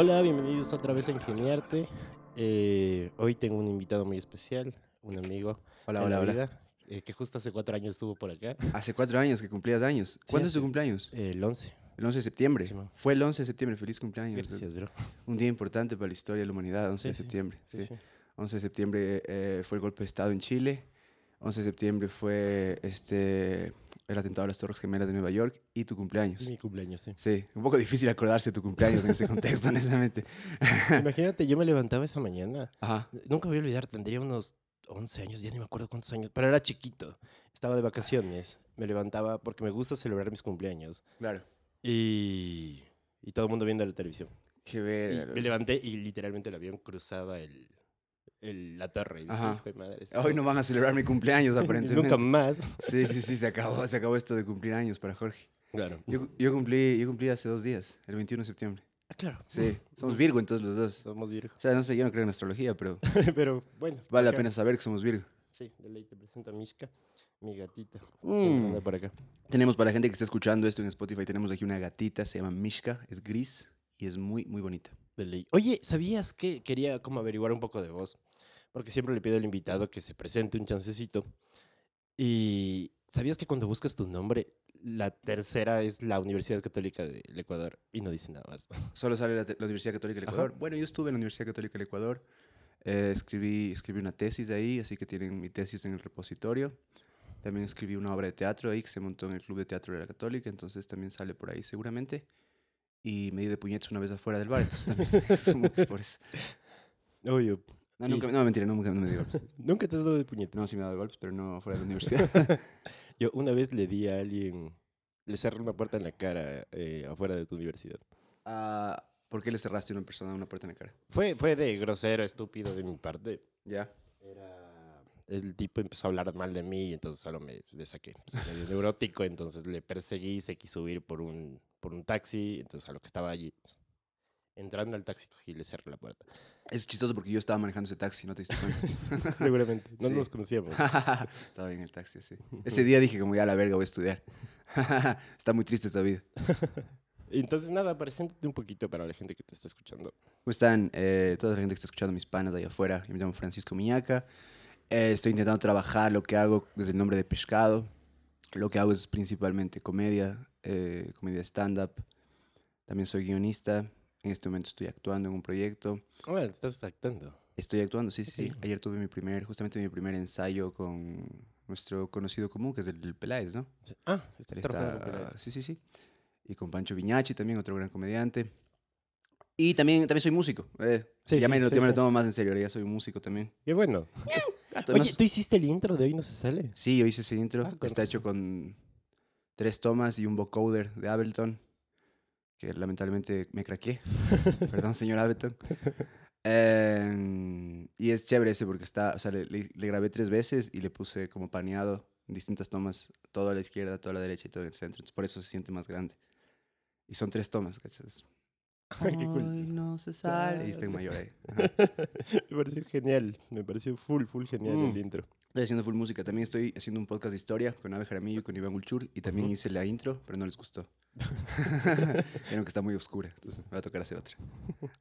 Hola, bienvenidos otra vez a Ingeniarte. Eh, hoy tengo un invitado muy especial, un amigo. Hola, de hola, la hola. vida, eh, que justo hace cuatro años estuvo por acá. Hace cuatro años que cumplías años. ¿Cuándo es tu cumpleaños? El 11. El 11 de septiembre. Sí. Fue el 11 de septiembre. Feliz cumpleaños. Gracias, bro. Un día importante para la historia de la humanidad, 11 Sí, de septiembre. Sí, sí. sí. 11 de septiembre eh, fue el golpe de Estado en Chile. 11 de septiembre fue este, el atentado a las Torres Gemelas de Nueva York y tu cumpleaños. Mi cumpleaños, sí. Sí, un poco difícil acordarse de tu cumpleaños en ese contexto, honestamente. Imagínate, yo me levantaba esa mañana. Ajá. Nunca voy a olvidar, tendría unos 11 años, ya ni me acuerdo cuántos años, pero era chiquito. Estaba de vacaciones. Me levantaba porque me gusta celebrar mis cumpleaños. Claro. Y, y todo el mundo viendo la televisión. Qué ver. me levanté y literalmente el avión cruzaba el, el- la torre. Dije, Ajá. "Hijo de madre, Hoy no van a celebrar mi cumpleaños, aparentemente. Nunca más. Sí, sí, sí, se acabó, se acabó esto de cumplir años para Jorge. Claro. Yo, yo cumplí, yo cumplí hace dos días, el 21 de septiembre. Ah, claro. Sí, somos Virgo entonces los dos. Somos Virgo. O sea, no sé, yo no creo en astrología, pero Pero bueno. vale la acá- pena saber que somos Virgo. Sí, de ley te presento a Mishka, mi gatita. Mm. Sí, por acá. Tenemos para la gente que está escuchando esto en Spotify, tenemos aquí una gatita, se llama Mishka, es gris y es muy, muy bonita. De ley. Oye, ¿sabías que quería como averiguar un poco de vos? Porque siempre le pido al invitado que se presente un chancecito. Y ¿sabías que cuando buscas tu nombre, la tercera es la Universidad Católica del Ecuador y no dice nada más? Solo sale la, la Universidad Católica del Ajá. Ecuador. Bueno, yo estuve en la Universidad Católica del Ecuador, eh, escribí, escribí una tesis de ahí, así que tienen mi tesis en el repositorio. También escribí una obra de teatro ahí que se montó en el Club de Teatro de la Católica, entonces también sale por ahí seguramente. Y me di de puñetes una vez afuera del bar, entonces también es por eso. No, Y- nunca, no, mentira, nunca no me di golpes. Nunca te has dado de puñetas. No, sí me he dado golpes, pero no fuera de la universidad. Yo una vez le di a alguien, le cerré una puerta en la cara eh, afuera de tu universidad. Ah, ¿Por qué le cerraste a una persona una puerta en la cara? Fue, fue de grosero, estúpido de mi parte. Ya. Era... El tipo empezó a hablar mal de mí y entonces solo me, me saqué. Soy medio neurótico, entonces le perseguí, se quiso huir por un, por un taxi. Entonces a lo que estaba allí, pues, entrando al taxi, cogí y le cerré la puerta. Es chistoso porque yo estaba manejando ese taxi, ¿no te diste cuenta? Seguramente. No Sí. nos conocíamos. estaba en el taxi, sí. Ese día dije como ya la verga voy a estudiar. Está muy triste esta vida. Entonces nada, preséntate un poquito para la gente que te está escuchando. ¿Cómo están? Eh, toda la gente que está escuchando, mis panas de allá afuera. Yo me llamo Francisco Miñaca. Eh, estoy intentando trabajar lo que hago desde el nombre de pescado. Lo que hago es principalmente comedia, eh, comedia stand-up. También soy guionista. En este momento estoy actuando en un proyecto. Ahora estás actando. Estoy actuando, sí, sí, sí. Ayer tuve mi primer, justamente mi primer ensayo con nuestro conocido común, que es el, el Peláez, ¿no? Ah, estás Él trabajando está- con Peláez. Sí, sí, sí. Y con Pancho Viñachi también, otro gran comediante. Y también, también soy músico. eh. Sí, ya sí, me, ya me lo tomo más en serio, ya soy un músico también. Qué bueno. Gato, Oye, sé- ¿tú hiciste el intro de hoy no se sale? Sí, yo hice ese intro. Ah, Está hecho con tres tomas y un vocoder de Ableton, que lamentablemente me craqué. Perdón, señor Ableton. Eh, y es chévere ese porque está, o sea, le, le- le grabé tres veces y le puse como paneado distintas tomas, todo a la izquierda, todo a la derecha y todo en el centro. Entonces, por eso se siente más grande. Y son tres tomas, ¿cachas? Ay, qué cool. Hoy no se sale. Y está en mayor ahí. Me pareció genial. Me pareció full, full genial el Mm. intro. Estoy haciendo full música. También estoy haciendo un podcast de historia con Ave Jaramillo y con Iván Ulchur. Y también hice la intro, pero no les gustó. Vieron que está muy oscura. Entonces me va a tocar hacer otra.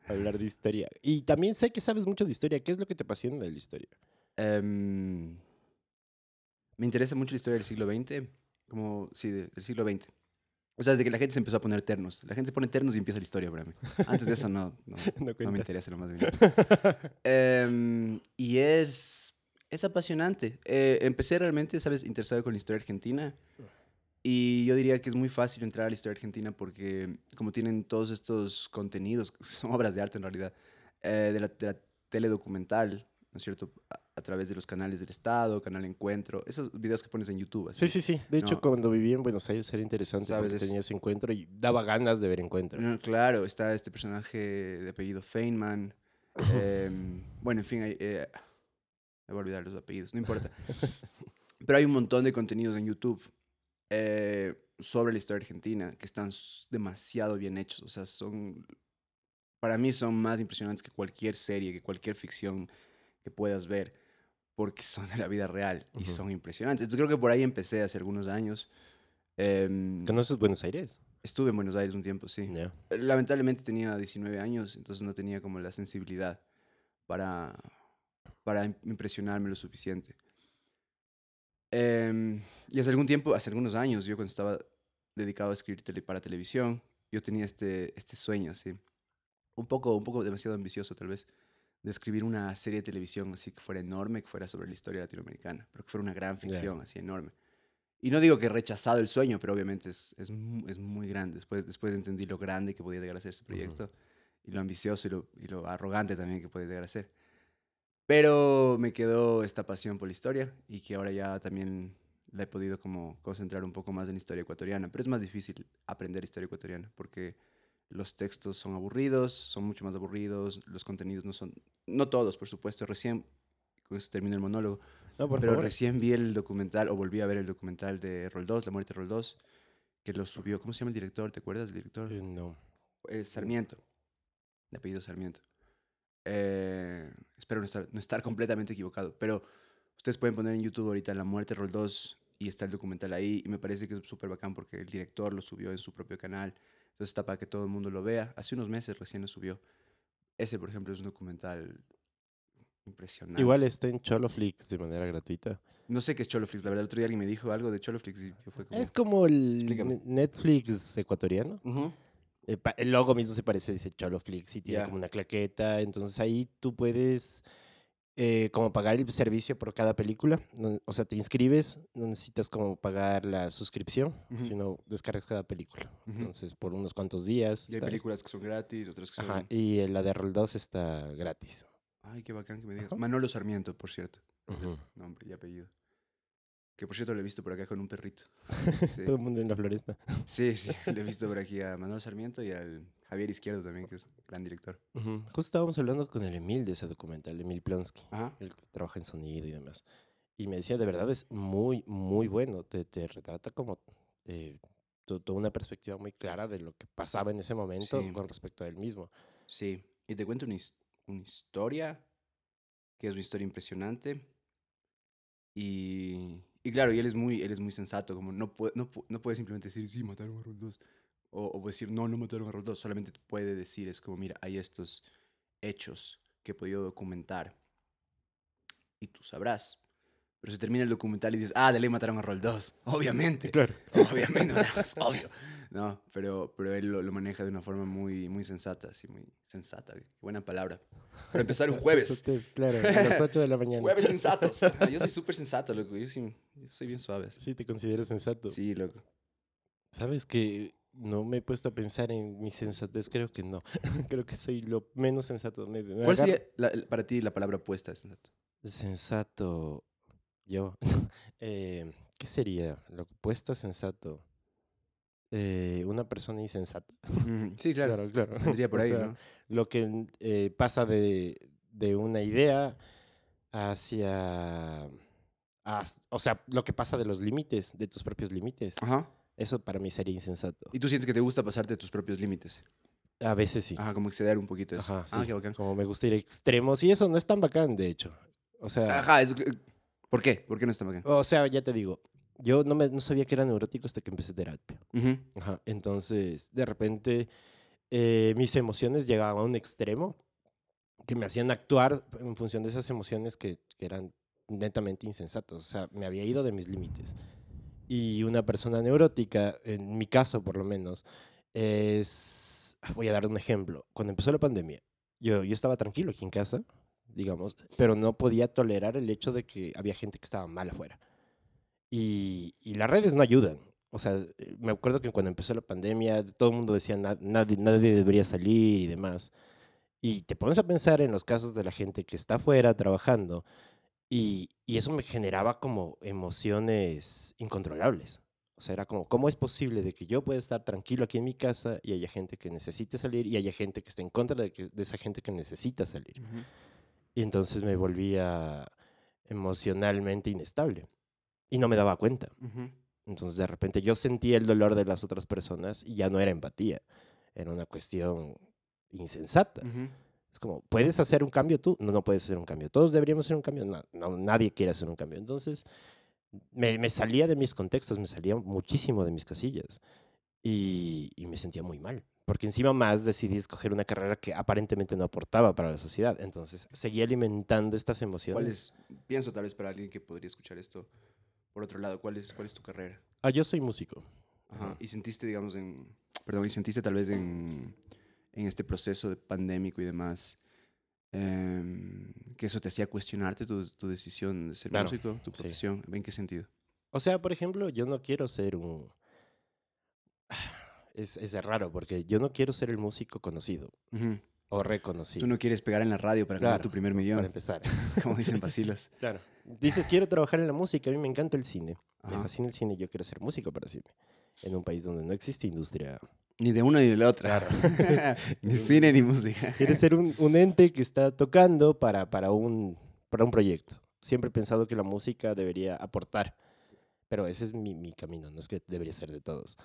Hablar de historia. Y también sé que sabes mucho de historia. ¿Qué es lo que te apasiona de la historia? Em, me interesa mucho la historia del siglo XX. Como, sí, de- del siglo XX. O sea, desde que la gente se empezó a poner ternos. La gente se pone ternos y empieza la historia para mí. Antes de eso no, no, No no me interesa lo más mínimo. Em, y es, es apasionante. Eh, empecé realmente, ¿sabes?, interesado con la historia argentina. Y yo diría que es muy fácil entrar a la historia argentina porque como tienen todos estos contenidos, son obras de arte en realidad, eh, de, la, de la teledocumental, ¿no es cierto? A, a través de los canales del Estado, Canal Encuentro, esos videos que pones en YouTube. Sí, así. sí, sí. De hecho, cuando viví en Buenos Aires era interesante Sabes, porque tenía ese encuentro y daba ganas de ver encuentro. No, claro, está este personaje de apellido Feynman. em, bueno, en fin, hay, eh, voy a olvidar los apellidos, no importa. Pero hay un montón de contenidos en YouTube eh, sobre la historia argentina que están demasiado bien hechos. O sea, son. Para mí son más impresionantes que cualquier serie, que cualquier ficción que puedas ver, porque son de la vida real y son impresionantes. Entonces creo que por ahí empecé hace algunos años. Em, ¿Conoces Buenos Aires? Estuve en Buenos Aires un tiempo, sí. Lamentablemente tenía 19 años, entonces no tenía como la sensibilidad para, para im- impresionarme lo suficiente. Em, y hace algún tiempo, hace algunos años, yo cuando estaba dedicado a escribir tele- para televisión, yo tenía este, este sueño, así, un poco, un poco demasiado ambicioso tal vez, de escribir una serie de televisión así que fuera enorme, que fuera sobre la historia latinoamericana, pero que fuera una gran ficción, así enorme. Y no digo que he rechazado el sueño, pero obviamente es, es, es muy grande. Después, después entendí lo grande que podía llegar a ser este proyecto y lo ambicioso y lo, y lo arrogante también que podía llegar a ser. Pero me quedó esta pasión por la historia y que ahora ya también la he podido como concentrar un poco más en la historia ecuatoriana. Pero es más difícil aprender historia ecuatoriana porque los textos son aburridos, son mucho más aburridos, los contenidos no son, no todos, por supuesto, recién, con eso termino el monólogo, No, por pero favor. recién vi el documental, o volví a ver el documental de Roldós, La muerte de Roldós, que lo subió, ¿cómo se llama el director? ¿Te acuerdas del director? Eh, no. Eh, Sarmiento, de apellido Sarmiento. Eh, espero no estar, no estar completamente equivocado, pero ustedes pueden poner en YouTube ahorita La muerte de Roldós y está el documental ahí y me parece que es súper bacán porque el director lo subió en su propio canal, entonces está para que todo el mundo lo vea. Hace unos meses recién lo subió. Ese, por ejemplo, es un documental impresionante. Igual está en Choloflix de manera gratuita. No sé qué es Choloflix, la verdad. El otro día alguien me dijo algo de Choloflix y yo fue como... Es como el Explícame. Netflix ecuatoriano. Ujú. El, logo mismo se parece, dice Choloflix y tiene como una claqueta. Entonces ahí tú puedes eh, como pagar el servicio por cada película. O sea, te inscribes, no necesitas como pagar la suscripción, sino descargas cada película. Entonces, por unos cuantos días. Y hay películas que son gratis, otras que son... Ajá, y la de Roll 2 está gratis. Ay, qué bacán que me digas. Ajá. Manolo Sarmiento, por cierto. Nombre y apellido. Que por cierto lo he visto por acá con un perrito. Sí, Todo el mundo en la floresta. sí, sí, lo he visto por aquí a Manolo Sarmiento y al Javier Izquierdo también, que es gran director. Ujú. Justo estábamos hablando con el Emil de ese documental, Emil Plonsky. Ajá. Él trabaja en sonido y demás. Y me decía, de verdad es muy, muy bueno. Te, te retrata como eh, to- toda una perspectiva muy clara de lo que pasaba en ese momento Sí. con respecto a él mismo. Sí, y te cuento una, his- una historia, que es una historia impresionante. Y, y claro, y él es muy, él es muy sensato, como no puede, no, no puede simplemente decir, sí, mataron a Roldós. O, o decir, no, no mataron a Roldós. Solamente puede decir, es como, mira, hay estos hechos que he podido documentar. Y tú sabrás. Pero se termina el documental y dices, ah, de ley mataron a Roldós. Obviamente. Claro. Obviamente, es obvio. No, pero, pero él lo, lo maneja de una forma muy, muy sensata, así, muy sensata. Buena palabra. Para empezar un jueves. Claro, a las 8 de la mañana. Jueves sensatos. Yo soy súper sensato, loco. Yo, sí, yo soy bien suave. así. Sí, te consideras sensato. Sí, loco. ¿Sabes que no me he puesto a pensar en mi sensatez? Creo que no. Creo que soy lo menos sensato. Me- me ¿Cuál agarro- sería la- para ti la palabra puesta? sensato? Sensato. Yo. Eh, ¿Qué sería? Lo opuesto a sensato. Eh, una persona insensata. Sí, claro. Claro, claro. Vendría por O ahí, sea, ¿no? Lo que eh, pasa de, de una idea hacia. o sea, lo que pasa de los límites, de tus propios límites. Ajá. Eso para mí sería insensato. Y tú sientes que te gusta pasarte de tus propios límites. A veces sí. Ajá, como exceder un poquito eso. Ajá, sí. Ah, qué bacán. Como me gusta ir a extremos. Y eso no es tan bacán, de hecho. O sea. Ajá, es- ¿por qué? ¿Por qué no está bacán? O sea, ya te digo. Yo no, me, no sabía que era neurótico hasta que empecé terapia. Ujú, Ajá, Entonces, de repente, eh, mis emociones llegaban a un extremo que me hacían actuar en función de esas emociones que, que eran netamente insensatas. O sea, me había ido de mis límites. Y una persona neurótica, en mi caso por lo menos, es... Voy a dar un ejemplo. Cuando empezó la pandemia, yo, yo estaba tranquilo aquí en casa, digamos, pero no podía tolerar el hecho de que había gente que estaba mal afuera. Y, y las redes no ayudan. O sea, eh, me acuerdo que cuando empezó la pandemia, todo el mundo decía "Na- nadie, nadie debería salir y demás. Y te pones a pensar en los casos de la gente que está afuera trabajando y, y eso me generaba como emociones incontrolables. O sea, era como, ¿cómo es posible de que yo pueda estar tranquilo aquí en mi casa y haya gente que necesite salir y haya gente que esté en contra de, que- de esa gente que necesita salir? ujú. Y entonces me volvía emocionalmente inestable y no me daba cuenta. Entonces de repente yo sentía el dolor de las otras personas y ya no era empatía, era una cuestión insensata. Ujú. Es como, ¿puedes hacer un cambio tú? No, no puedes hacer un cambio. Todos deberíamos hacer un cambio. No, no, nadie quiere hacer un cambio. Entonces me, me salía de mis contextos, me salía muchísimo de mis casillas. y, y me sentía muy mal. Porque encima más decidí escoger una carrera que aparentemente no aportaba para la sociedad. Entonces seguí alimentando estas emociones. ¿Cuál es, pienso tal vez para alguien que podría escuchar esto por otro lado, ¿cuál es, cuál es tu carrera? Ah, yo soy músico. Ajá. Y sentiste, digamos, en, perdón, y sentiste tal vez en, en este proceso de pandémico y demás, em, que eso te hacía cuestionarte tu, tu decisión de ser Claro, músico, tu sí. profesión, ¿en qué sentido? O sea, por ejemplo, yo no quiero ser un... Es, es raro porque yo no quiero ser el músico conocido o reconocido. Tú no quieres pegar en la radio para ganar Claro, tu primer Para millón, empezar. como dicen Basilos. Claro. Dices, quiero trabajar en la música, a mí me encanta el cine. Me fascina el cine, yo quiero ser músico para cine. En un país donde no existe industria. Ni de una ni de la otra. ni cine ni música. Quieres ser un, un ente que está tocando para, para, un, para un proyecto. Siempre he pensado que la música debería aportar, pero ese es mi, mi camino, no es que debería ser de todos.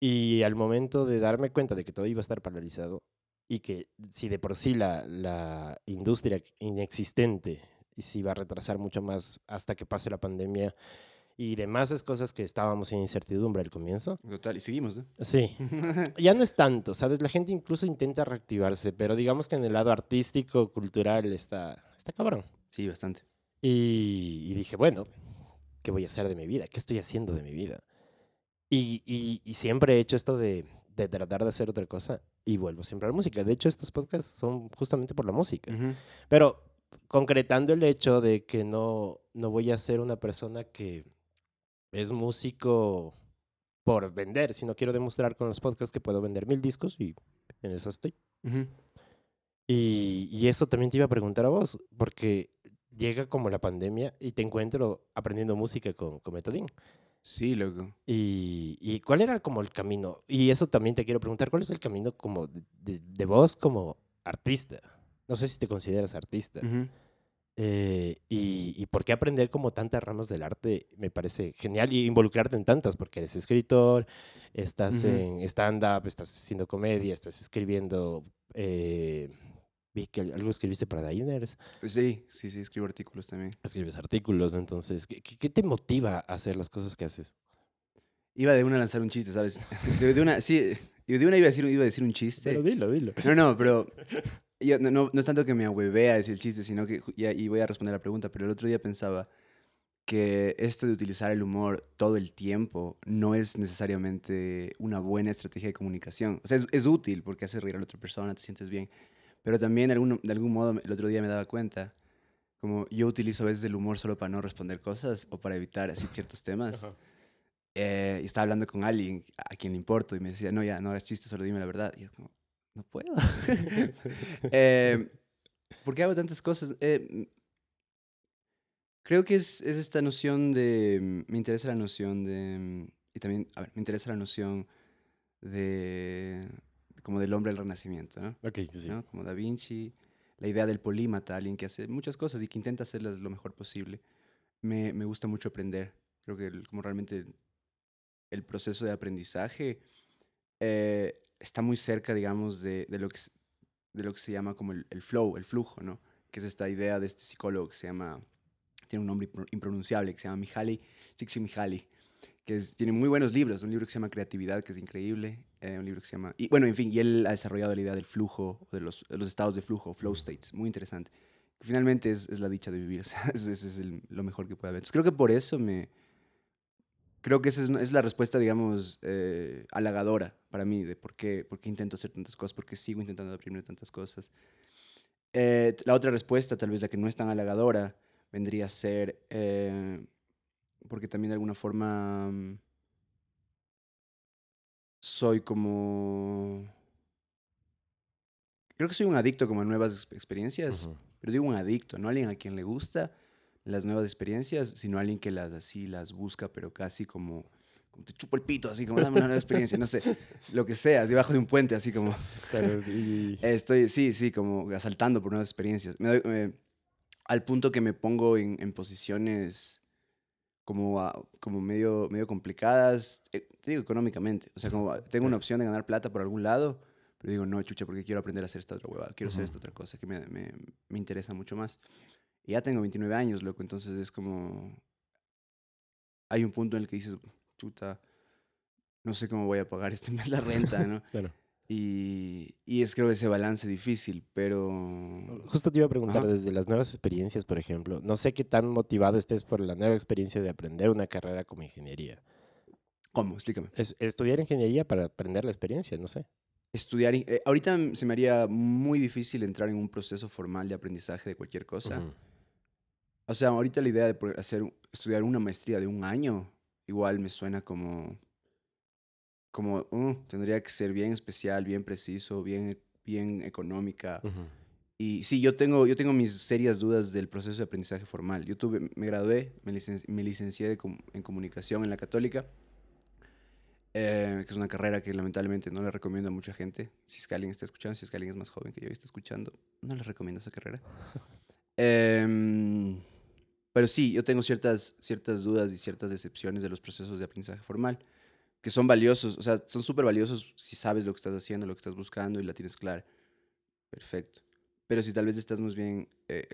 Y al momento de darme cuenta de que todo iba a estar paralizado y que si de por sí la, la industria inexistente se iba a retrasar mucho más hasta que pase la pandemia y demás es cosas que estábamos en incertidumbre al comienzo. Total, y seguimos, ¿no? Sí, ya no es tanto, ¿sabes? La gente incluso intenta reactivarse, pero digamos que en el lado artístico, cultural, está, está cabrón. sí, bastante. Y, y dije, bueno, ¿qué voy a hacer de mi vida? ¿Qué estoy haciendo de mi vida? Y, y- y siempre he hecho esto de, de tratar de hacer otra cosa y vuelvo siempre a la música. De hecho, estos podcasts son justamente por la música. Ujú. Pero concretando el hecho de que no, no voy a ser una persona que es músico por vender, sino quiero demostrar con los podcasts que puedo vender mil discos y en eso estoy. Ujú. Y, y eso también te iba a preguntar a vos, porque llega como la pandemia y te encuentro aprendiendo música con, con Metadín. Sí, loco. Y, y cuál era como el camino? Y eso también te quiero preguntar, ¿cuál es el camino como de, de- de vos como artista? No sé si te consideras artista. Eh, y, y por qué aprender como tantas ramas del arte me parece genial y involucrarte en tantas, porque eres escritor, estás en stand-up, estás haciendo comedia, estás escribiendo... eh, vi que algo escribiste para Diners, Sí, sí, sí, escribo artículos también. escribes artículos, entonces, ¿qué, qué- te motiva a hacer las cosas que haces? Iba de una a lanzar un chiste, ¿sabes? De una, sí, y de una iba a decir, iba a decir un chiste. Pero dilo, dilo. No, no, pero yo- no, no, no es tanto que me ahuevea decir el chiste, sino que, ya, y voy a responder la pregunta, pero el otro día pensaba que esto de utilizar el humor todo el tiempo no es necesariamente una buena estrategia de comunicación. O sea, es, es útil porque hace reír a la otra persona, te sientes bien, pero también de algún, de algún modo el otro día me daba cuenta, como yo utilizo a veces el humor solo para no responder cosas o para evitar así ciertos temas. Ajá. Eh, y estaba hablando con alguien a quien le importo y me decía, no, ya, no hagas chistes, solo dime la verdad. Y yo como, no puedo. Eh, ¿Por qué hago tantas cosas? Eh, creo que es, es esta noción de, me interesa la noción de, y también, a ver, me interesa la noción de, como del hombre del renacimiento, ¿no? Ok, sí. ¿no? Como Da Vinci, la idea del polímata, alguien que hace muchas cosas y que intenta hacerlas lo mejor posible. Me, me gusta mucho aprender. Creo que el- como realmente el, el proceso de aprendizaje eh, está muy cerca, digamos, de, de lo que, de lo que se llama como el, el flow, el flujo, ¿no? Que es esta idea de este psicólogo que se llama, tiene un nombre impro- impronunciable, que se llama Mihaly que es- tiene muy buenos libros, un libro que se llama Creatividad, que es increíble, eh, un libro que se llama, y bueno, en fin, y él ha desarrollado la idea del flujo, de los, de los estados de flujo, flow states, muy interesante. Finalmente es, es la dicha de vivir, ese es el- lo mejor que puede haber. Entonces, creo que por eso me, creo que esa es, es la respuesta, digamos, eh, halagadora para mí de por qué, por qué intento hacer tantas cosas, por qué sigo intentando aprender tantas cosas. Eh, la otra respuesta, tal vez la que no es tan halagadora, vendría a ser eh, porque también de alguna forma mm, soy como... Creo que soy un adicto como a nuevas ex- experiencias, pero digo un adicto, no alguien a quien le gusta las nuevas experiencias, sino alguien que las así las busca, pero casi como, como te chupo el pito, así como dame una nueva experiencia, no sé, lo que sea, debajo de un puente, así como Claro, y- estoy, sí, sí, como asaltando por nuevas experiencias. Me doy- me- al punto que me pongo en, en posiciones como, como medio, medio complicadas, eh, te digo económicamente, o sea, como ah, tengo una opción de ganar plata por algún lado, pero digo, no, chucha, porque quiero aprender a hacer esta otra huevada, quiero hacer Ujú. esta otra cosa que me, me, me interesa mucho más. Y ya tengo 29 años, loco, entonces es como... Hay un punto en el que dices, chuta, no sé cómo voy a pagar este mes la renta, ¿no? Claro. Y, y es creo ese balance difícil, pero... Justo te iba a preguntar, Ajá. desde las nuevas experiencias, por ejemplo, no sé qué tan motivado estés por la nueva experiencia de aprender una carrera como ingeniería. ¿Cómo? Explícame. Es estudiar ingeniería para aprender la experiencia, no sé. Estudiar... eh, ahorita se me haría muy difícil entrar en un proceso formal de aprendizaje de cualquier cosa. O sea, ahorita la idea de poder hacer, estudiar una maestría de un año, igual me suena como, como, uh, tendría que ser bien especial, bien preciso, bien, bien económica. Ujú. Y sí, yo tengo, yo tengo mis serias dudas del proceso de aprendizaje formal. Yo tuve, me gradué, me, licen- me licencié de com- en comunicación en la católica, eh, que es una carrera que lamentablemente no le recomiendo a mucha gente. Si es que alguien está escuchando, si es que alguien es más joven que yo y está escuchando, no les recomiendo esa carrera. Em, pero sí, yo tengo ciertas, ciertas dudas y ciertas decepciones de los procesos de aprendizaje formal, que son valiosos, o sea, son súper valiosos si sabes lo que estás haciendo, lo que estás buscando y la tienes clara. Perfecto. Pero si tal vez estás más bien, eh,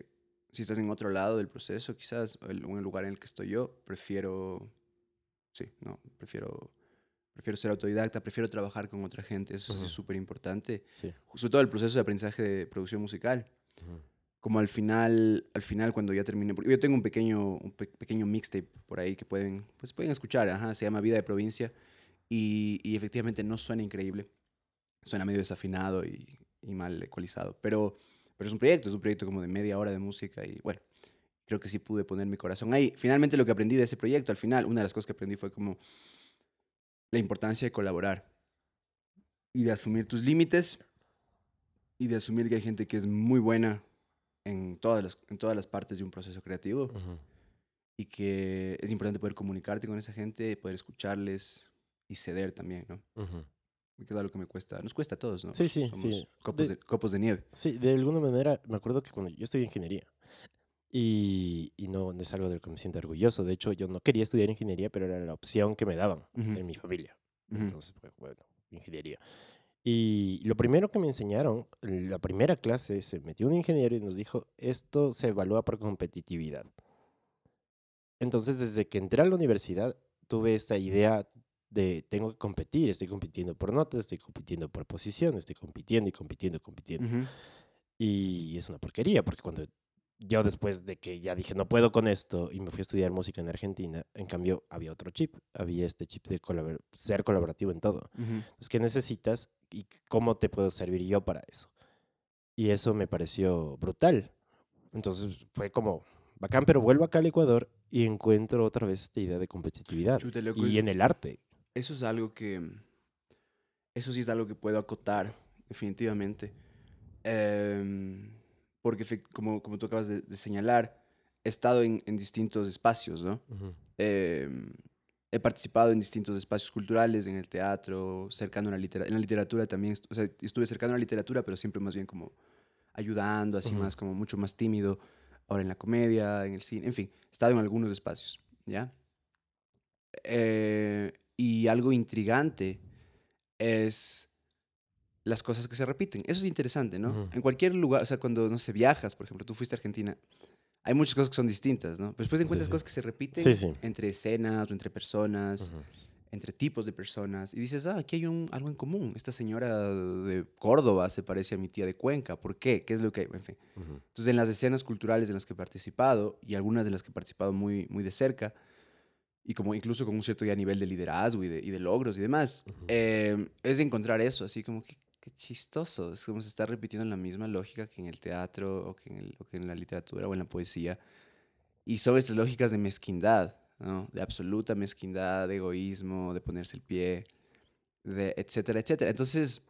si estás en otro lado del proceso, quizás, o en el lugar en el que estoy yo, prefiero, sí, no, prefiero, prefiero ser autodidacta, prefiero trabajar con otra gente, eso sí Ujú. es súper importante. Sí. Sobre todo el proceso de aprendizaje de producción musical Ujú. como al final, al final cuando ya termine, porque yo tengo un pequeño, un pe- pequeño mixtape por ahí que pueden, pues pueden escuchar, ajá, se llama Vida de Provincia y, y efectivamente no suena increíble, suena medio desafinado y, y mal ecualizado, pero, pero es un proyecto, es un proyecto como de media hora de música y bueno, creo que sí pude poner mi corazón ahí. Finalmente lo que aprendí de ese proyecto, al final, una de las cosas que aprendí fue como la importancia de colaborar y de asumir tus límites y de asumir que hay gente que es muy buena en todas las, en todas las partes de un proceso creativo Ujú. y que es importante poder comunicarte con esa gente, poder escucharles y ceder también, ¿no? Ujú. Que es algo que me cuesta, nos cuesta a todos, ¿no? Sí, sí, Somos sí. Copos De- de, copos de nieve. Sí, de alguna manera, me acuerdo que cuando yo estudié ingeniería, y, y no, no es algo de lo que me siento orgulloso, de hecho yo no quería estudiar ingeniería, pero era la opción que me daban Ujú. en mi familia. Ujú. Entonces, pues, bueno, ingeniería. Y lo primero que me enseñaron, la primera clase, se metió un ingeniero y nos dijo, esto se evalúa por competitividad. Entonces, desde que entré a la universidad, tuve esta idea de, tengo que competir, estoy compitiendo por notas, estoy compitiendo por posición, estoy compitiendo y compitiendo y compitiendo. Ujú. Y es una porquería, porque cuando yo después de que ya dije, no puedo con esto, y me fui a estudiar música en Argentina, en cambio había otro chip, había este chip de colabor- ser colaborativo en todo. Ujú. Pues, ¿qué necesitas y cómo te puedo servir yo para eso? Y eso me pareció brutal. Entonces fue como, bacán, pero vuelvo acá al Ecuador y encuentro otra vez esta idea de competitividad. Chuta, Y en el arte. Eso es algo que. Eso sí es algo que puedo acotar, definitivamente. Em, porque, como, como tú acabas de, de señalar, he estado en, en distintos espacios, ¿no? Ujú, Em, he participado en distintos espacios culturales, en el teatro, cercano a la literatura. En la literatura también, est- o sea, estuve cercano a la literatura, pero siempre más bien como ayudando, así Ujú. más, como mucho más tímido. Ahora en la comedia, en el cine, en fin, he estado en algunos espacios, ¿ya? Eh, y algo intrigante es las cosas que se repiten. Eso es interesante, ¿no? En cualquier lugar, o sea, cuando, no sé, viajas, por ejemplo, tú fuiste a Argentina, hay muchas cosas que son distintas, ¿no? Pero después encuentras sí. cosas que se repiten Sí, entre escenas o entre personas, entre tipos de personas, y dices, ah, aquí hay un, algo en común. Esta señora de Córdoba se parece a mi tía de Cuenca. ¿Por qué? ¿Qué es lo que hay? En fin. Ujú. Entonces, en las escenas culturales en las que he participado, y algunas de las que he participado muy, muy de cerca, y como incluso con un cierto ya nivel de liderazgo y de, y de logros y demás, Ujú. eh, es de encontrar eso, así como que qué chistoso, es como se está repitiendo la misma lógica que en el teatro o que en, el- o que en la literatura o en la poesía. Y son estas lógicas de mezquindad, ¿no? De absoluta mezquindad, de egoísmo, de ponerse el pie, de etcétera, etcétera. Entonces,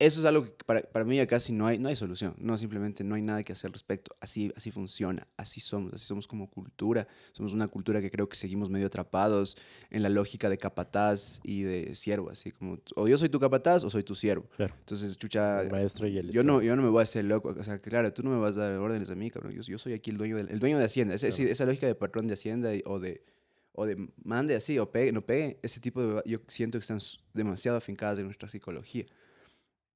eso es algo que para, para mí acá sí no hay, no hay solución. No, simplemente no hay nada que hacer al respecto. Así, así funciona, así somos, así somos como cultura. Somos una cultura que creo que seguimos medio atrapados en la lógica de capataz y de siervo, así como o yo soy tu capataz o soy tu siervo. Claro. Entonces, chucha, El maestro y el yo no, yo no me voy a hacer loco. O sea, claro, tú no me vas a dar órdenes a mí, cabrón. Yo, yo soy aquí el dueño, del, el dueño de Hacienda. Ese- Claro. esa lógica de patrón de Hacienda y- o de o de mande así, o pegue, no pegue, ese tipo de... Yo siento que están demasiado afincadas en nuestra psicología.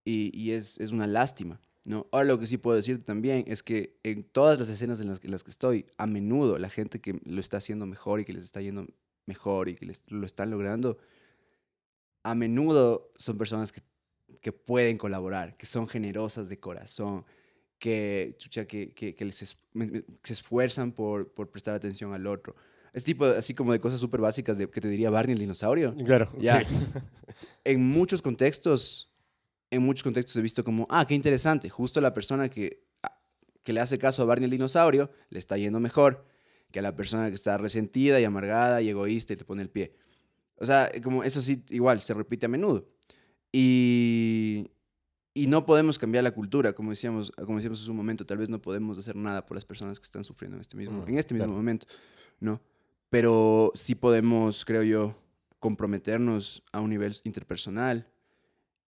Y, y es, es una lástima, ¿no? Ahora lo que sí puedo decirte también es que en todas las escenas en las, que- en las que estoy, a menudo la gente que lo está haciendo mejor y que les está yendo mejor y que les, lo están logrando, a menudo son personas que, que pueden colaborar, que son generosas de corazón, que, chucha, que, que, que les es- se esfuerzan por, por prestar atención al otro. Es tipo así como de cosas súper básicas de, que te diría Barney el dinosaurio. Claro, Ya. sí. En muchos contextos, en muchos contextos he visto como, ah, qué interesante, justo la persona que, ah, que le hace caso a Barney el dinosaurio le está yendo mejor que a la persona que está resentida y amargada y egoísta y te pone el pie. O sea, como eso sí, igual, se repite a menudo. Y, y no podemos cambiar la cultura, como decíamos, como decíamos hace un momento, tal vez no podemos hacer nada por las personas que están sufriendo en este mismo, Mm, en este mismo claro. momento, ¿no? Pero sí podemos, creo yo, comprometernos a un nivel interpersonal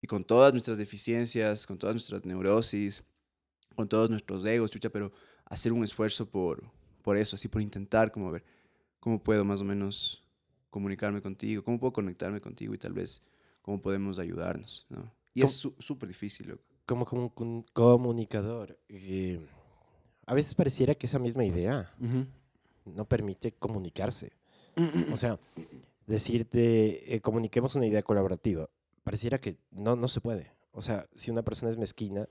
y con todas nuestras deficiencias, con todas nuestras neurosis, con todos nuestros egos, chucha, pero hacer un esfuerzo por, por eso, así por intentar como ver cómo puedo más o menos comunicarme contigo, cómo puedo conectarme contigo y tal vez cómo podemos ayudarnos, ¿no? Y es súper difícil, loco. Como, como un comunicador. eh, a veces pareciera que esa misma idea no permite comunicarse. O sea, decirte, eh, comuniquemos una idea colaborativa, pareciera que no, no se puede. O sea, si una persona es mezquina,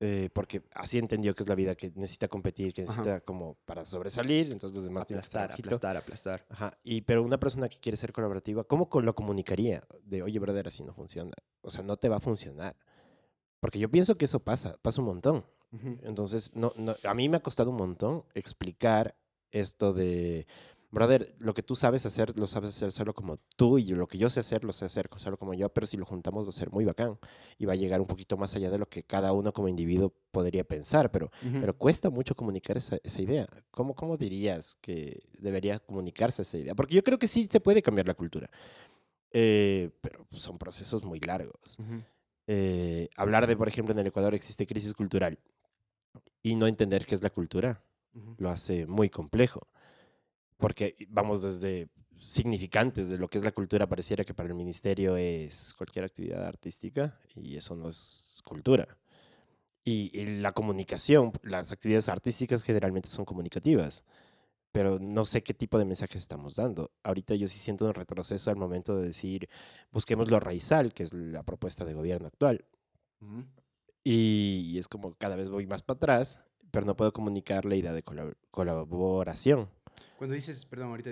eh, porque así entendió que es la vida, que necesita competir, que Ajá. necesita como para sobresalir, entonces los demás tienen que estar aplastar, aplastar, aplastar. Ajá, y pero una persona que quiere ser colaborativa, ¿cómo lo comunicaría? De, oye, brother, así no funciona. O sea, no te va a funcionar. Porque yo pienso que eso pasa, pasa un montón. Entonces, no, no, a mí me ha costado un montón explicar esto de, brother, lo que tú sabes hacer, lo sabes hacer solo como tú y lo que yo sé hacer, lo sé hacer solo como yo, pero si lo juntamos va a ser muy bacán y va a llegar un poquito más allá de lo que cada uno como individuo podría pensar, pero, pero cuesta mucho comunicar esa, esa idea. ¿Cómo, ¿Cómo dirías que debería comunicarse esa idea? Porque yo creo que sí se puede cambiar la cultura, eh, pero pues, son procesos muy largos eh, hablar de, por ejemplo, en el Ecuador existe crisis cultural y no entender qué es la cultura lo hace muy complejo. Porque vamos desde significantes de lo que es la cultura, pareciera que para el ministerio es cualquier actividad artística y eso no es cultura. Y, y la comunicación, las actividades artísticas generalmente son comunicativas, pero no sé qué tipo de mensajes estamos dando. Ahorita yo sí siento un retroceso al momento de decir, busquemos lo raizal, que es la propuesta de gobierno actual. Ujú. Y es como cada vez voy más para atrás, pero no puedo comunicar la idea de colab- colaboración. Cuando dices, perdón, ahorita,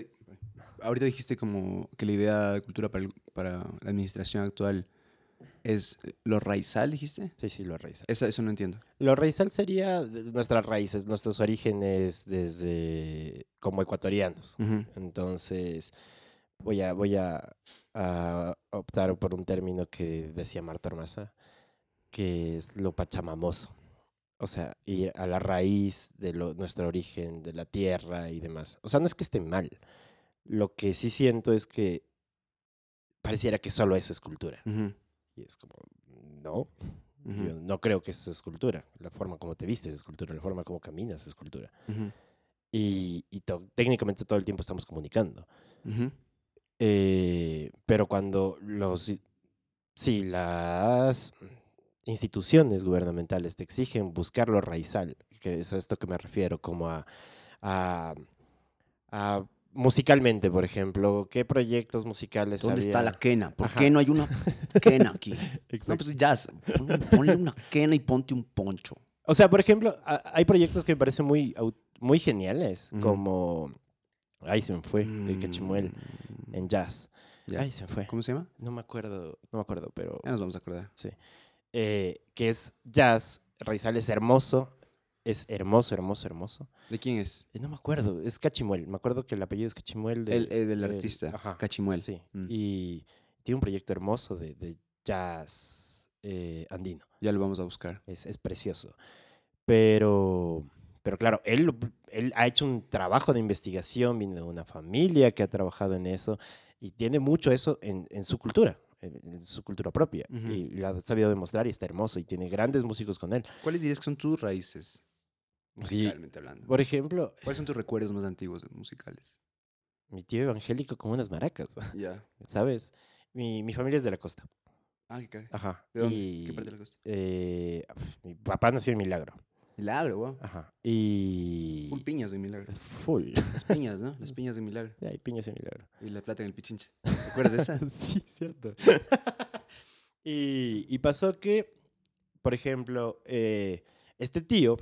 ahorita dijiste como que la idea de cultura para, el- para la administración actual es eh, lo raizal, dijiste. Sí, sí, lo raizal. Eso no entiendo. Lo raizal sería nuestras raíces, nuestros orígenes desde como ecuatorianos. Entonces, voy a, voy a, a optar por un término que decía Marta Armaza, que es lo pachamamoso. O sea, ir a la raíz de lo- nuestro origen, de la tierra y demás. O sea, no es que esté mal. Lo que sí siento es que pareciera que solo eso es cultura. Y es como, no, yo no creo que eso es cultura. La forma como te vistes es cultura, la forma como caminas es cultura. Y, y to- técnicamente todo el tiempo estamos comunicando. Eh, pero cuando los, sí, las instituciones gubernamentales te exigen buscar lo raizal, que es a esto que me refiero, como a, a, a musicalmente, por ejemplo, ¿qué proyectos musicales ¿Dónde está la quena? ¿Por Ajá. qué no hay una quena aquí? No, pues jazz. Pon- Ponle una quena y ponte un poncho. O sea, por ejemplo, hay proyectos que me parecen muy, muy geniales, como... Ay, se me fue, de Cachimuel, Mm, en jazz. ya. Ay, se me fue. ¿Cómo se llama? No me acuerdo, no me acuerdo, pero... Ya nos vamos a acordar. Eh, que es jazz, Raizal es hermoso, es hermoso, hermoso, hermoso. ¿De quién es? Eh, no me acuerdo, es Cachimuel, me acuerdo que el apellido es Cachimuel. de- El, el del el- artista, ajá, Cachimuel. Sí, Mm. y tiene un proyecto hermoso de, de jazz eh, andino, Ya lo vamos a buscar. es, es precioso. Pero, pero claro, él, él ha hecho un trabajo de investigación, viene de una familia que ha trabajado en eso y tiene mucho eso en, en su cultura, en, su cultura propia. Y lo ha sabido demostrar y está hermoso y tiene grandes músicos con él. ¿Cuáles dirías que son tus raíces? Sí, Musicalmente hablando. Por ejemplo, ¿Cuáles son tus recuerdos más antiguos musicales? mi tío evangélico con unas maracas, Ya. ¿sabes? Mi, mi familia es de la costa. Ah, qué. Ajá. ¿De dónde? y, ¿Qué parte de la costa? eh, mi papá nació en Milagro. Milagro, wow. Ajá. Y. Full piñas de milagro. Full. Las piñas, ¿no? Las piñas de milagro. Hay piñas en milagro. Y la plata en el pichinche. ¿Te acuerdas de esa? sí, cierto. y, y pasó que, por ejemplo, eh, este tío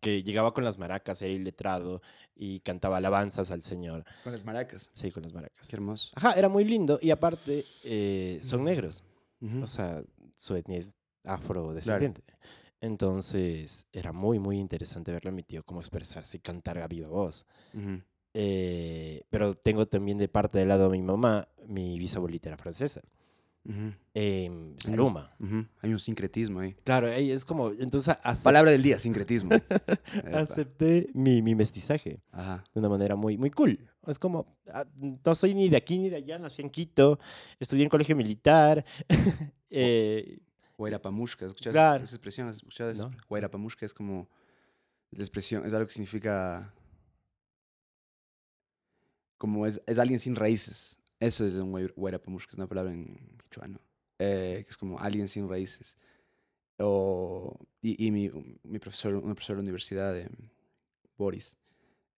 que llegaba con las maracas, era iletrado y cantaba alabanzas al Señor. Con las maracas. Sí, con las maracas. Qué hermoso. Ajá, era muy lindo y aparte eh, son negros. O sea, su etnia es afrodescendiente. Entonces era muy, muy interesante verle a mi tío cómo expresarse y cantar a viva voz. Ujú. Eh, pero tengo también de parte del lado de mi mamá, mi bisabuelita era francesa. Ujú. em, Saruma. Ujú. Hay un sincretismo ahí. Claro, es como, entonces Palabra del día, sincretismo. Acepté mi, mi mestizaje Ajá. de una manera muy, muy cool. Es como, ah, no soy ni de aquí ni de allá, nací en Quito, estudié en colegio militar. eh, Guairapamushka, ¿escuchas Claro. esa expresión? ¿Has escuchado No. Guairapamushka es como la expresión, es algo que significa como es, es alguien sin raíces. Eso es un guai- Guairapamushka, es una palabra en quichuano, eh, que es como alguien sin raíces. O, y y mi, mi profesor, un profesor de la universidad, eh, Boris,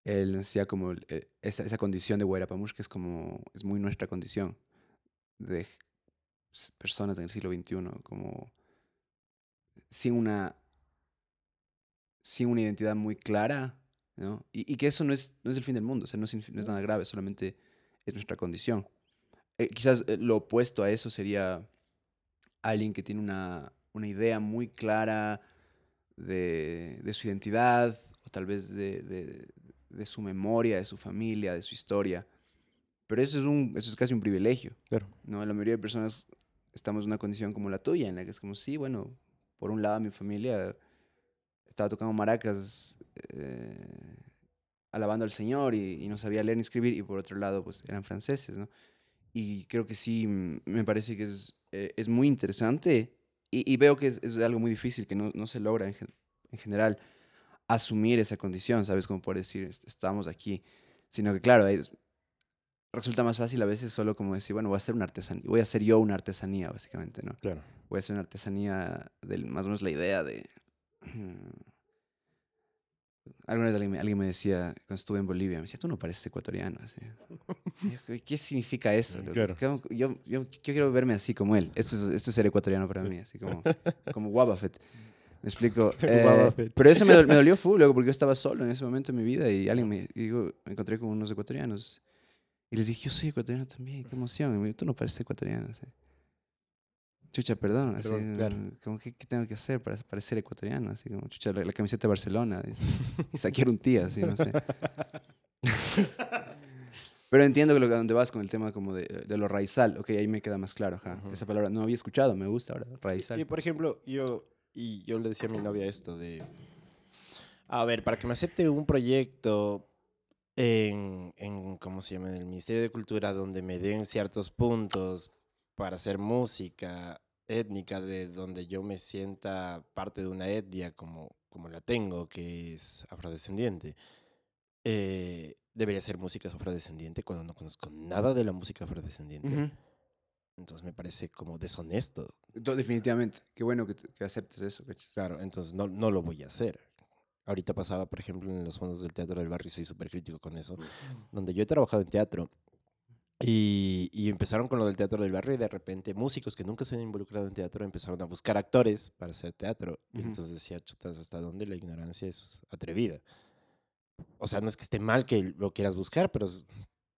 él decía como eh, esa, esa condición de Guairapamushka es como, es muy nuestra condición de personas en el siglo XXI, como sin una, sin una identidad muy clara, ¿no? Y, y que eso no es, no es el fin del mundo, o sea, no es, infi- no es nada grave, solamente es nuestra condición. Eh, quizás eh, lo opuesto a eso sería alguien que tiene una, una idea muy clara de, de su identidad, o tal vez de, de- de su memoria, de su familia, de su historia. Pero eso es, un, eso es casi un privilegio. Claro. ¿no? La mayoría de personas estamos en una condición como la tuya, en la que es como, sí, bueno, por un lado mi familia estaba tocando maracas, eh, alabando al Señor y, y no sabía leer ni escribir, y por otro lado, pues eran franceses, ¿no? Y creo que sí, me parece que es, eh, es muy interesante y, y veo que es, es algo muy difícil, que no, no se logra en, en general asumir esa condición, ¿sabes? Como por decir, "Est- estamos aquí, sino que claro, es- resulta más fácil a veces solo como decir, bueno, voy a hacer una artesanía, voy a hacer yo una artesanía, básicamente, ¿no? claro. Voy a hacer una artesanía del más o menos la idea de... Alguna vez alguien me, alguien me decía, cuando estuve en Bolivia, me decía, tú no pareces ecuatoriano. Así. ¿Qué significa eso? Claro. ¿Cómo- Yo, yo, yo quiero verme así como él. Esto es, esto es ser ecuatoriano para mí, así como, como Wabafet. Me explico. Eh, pero eso me, me dolió full, luego, porque yo estaba solo en ese momento en mi vida y alguien me, digo, me encontré con unos ecuatorianos. Y les dije, yo soy ecuatoriano también, qué emoción. Y me dijo, tú no pareces ecuatoriano. así. Chucha, perdón. Así, claro. como, ¿qué, qué tengo que hacer para parecer ecuatoriano? Así como, chucha, la, la camiseta de Barcelona. Y, saquear un tía, así, no sé. Pero entiendo que lo, a dónde vas con el tema como de, de lo raizal. Ok, ahí me queda más claro. Esa palabra no había escuchado, me gusta ahora, Y, raizal. y, por ejemplo, yo, y yo le decía a mi novia esto de, a ver, para que me acepte un proyecto en, en, ¿cómo se llama? En el Ministerio de Cultura, donde me den ciertos puntos para hacer música étnica, de donde yo me sienta parte de una etnia como, como la tengo, que es afrodescendiente. eh, debería ser música afrodescendiente cuando no conozco nada de la música afrodescendiente. Ujú. Entonces me parece como deshonesto To- Definitivamente. Qué bueno que, que aceptes eso. Claro, entonces no, no lo voy a hacer. Ahorita pasaba, por ejemplo, en los fondos del teatro del barrio y soy súper crítico con eso, donde yo he trabajado en teatro y, y empezaron con lo del teatro del barrio y de repente músicos que nunca se han involucrado en teatro empezaron a buscar actores para hacer teatro. Y Ujú. entonces decía, chutas, ¿hasta dónde la ignorancia es atrevida? O sea, no es que esté mal que lo quieras buscar, pero,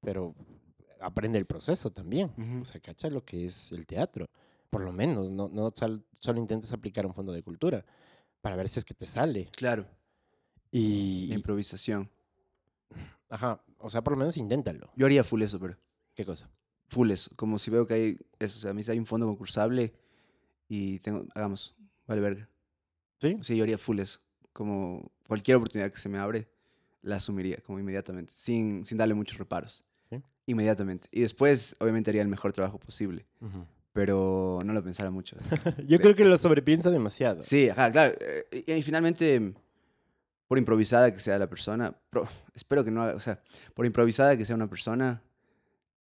pero aprende el proceso también. Ujú. O sea, cacha lo que es el teatro. Por lo menos, no, no sal- solo intentes aplicar un fondo de cultura para ver si es que te sale. Claro. Y, La improvisación. ajá, o sea, por lo menos inténtalo. Yo haría full eso, pero. ¿Qué cosa? Full eso. Como si veo que hay. Eso, o sea, a mí si hay un fondo concursable y tengo. Hagamos. Vale, verga. ¿Sí? Sí, yo haría full eso. Como cualquier oportunidad que se me abre, la asumiría, como inmediatamente. Sin, sin darle muchos reparos. Sí. Inmediatamente. Y después, obviamente, haría el mejor trabajo posible. Pero no lo pensara mucho. Yo creo que lo sobrepiensa demasiado. Sí, ajá, claro. eh, Y, y finalmente, por improvisada que sea la persona, pro- espero que no haga, o sea, por improvisada que sea una persona,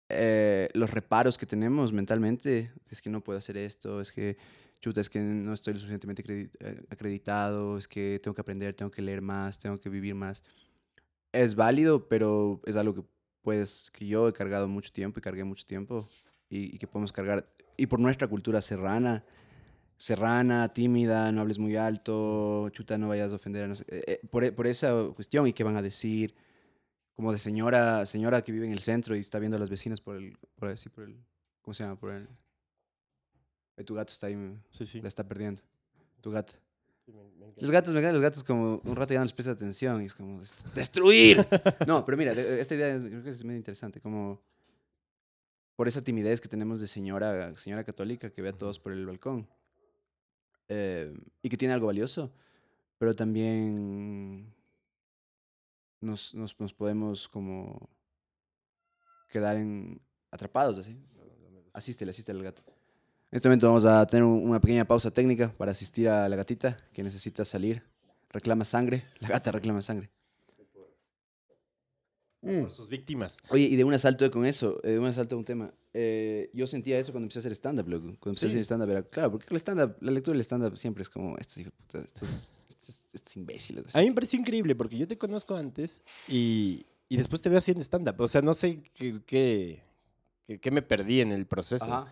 eh, los reparos que tenemos mentalmente, es que no puedo hacer esto, es que chuta, es que no estoy lo suficientemente eh, acreditado, es que tengo que aprender, tengo que leer más, tengo que vivir más. Es válido, pero es algo que pues que yo he cargado mucho tiempo y cargué mucho tiempo y, y que podemos cargar. Y por nuestra cultura serrana, serrana, tímida, no hables muy alto, chuta, no vayas a ofender a no sé- eh, eh, por, e- por esa cuestión y qué van a decir, como de señora, señora que vive en el centro y está viendo a las vecinas por el, por así, por el, ¿cómo se llama? Por el, eh, tu gato está ahí, me- Sí, sí. la está perdiendo, tu gato. Sí, me- me. Los gatos, me los gatos como un rato ya no les presta atención y es como "Dest- destruir. No, pero mira, esta idea es- creo que es medio interesante, como por esa timidez que tenemos de señora, señora católica que ve a todos por el balcón eh, y que tiene algo valioso, pero también nos, nos, nos podemos como quedar en, atrapados así. Asístele, asístele al gato. En este momento vamos a tener un- una pequeña pausa técnica para asistir a la gatita que necesita salir. Reclama sangre. La gata reclama sangre. Mm. Por sus víctimas. Oye, y de un asalto con eso, eh, de un asalto a un tema. Eh, yo sentía eso cuando empecé a hacer stand-up, loco. Cuando empecé a Sí. hacer stand-up era, claro, porque el stand-up, la lectura del stand-up siempre es como, estos hijos de puta, estos, estos- estos imbéciles. A mí me pareció increíble porque yo te conozco antes y, y después te veo haciendo stand-up. O sea, no sé qué, qué, me perdí en el proceso. Ajá.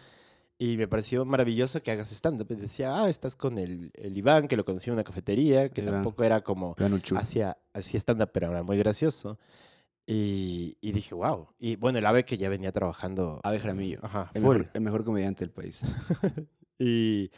Y me pareció maravilloso que hagas stand-up. Y Decía, ah, estás con el, el Iván, que lo conocí en una cafetería, que Iván. tampoco era como hacía stand-up, pero era muy gracioso. Y, y dije, wow. Y bueno, el ave que ya venía trabajando. Ave Jaramillo. Ajá, El mejor, el mejor comediante del país. Y,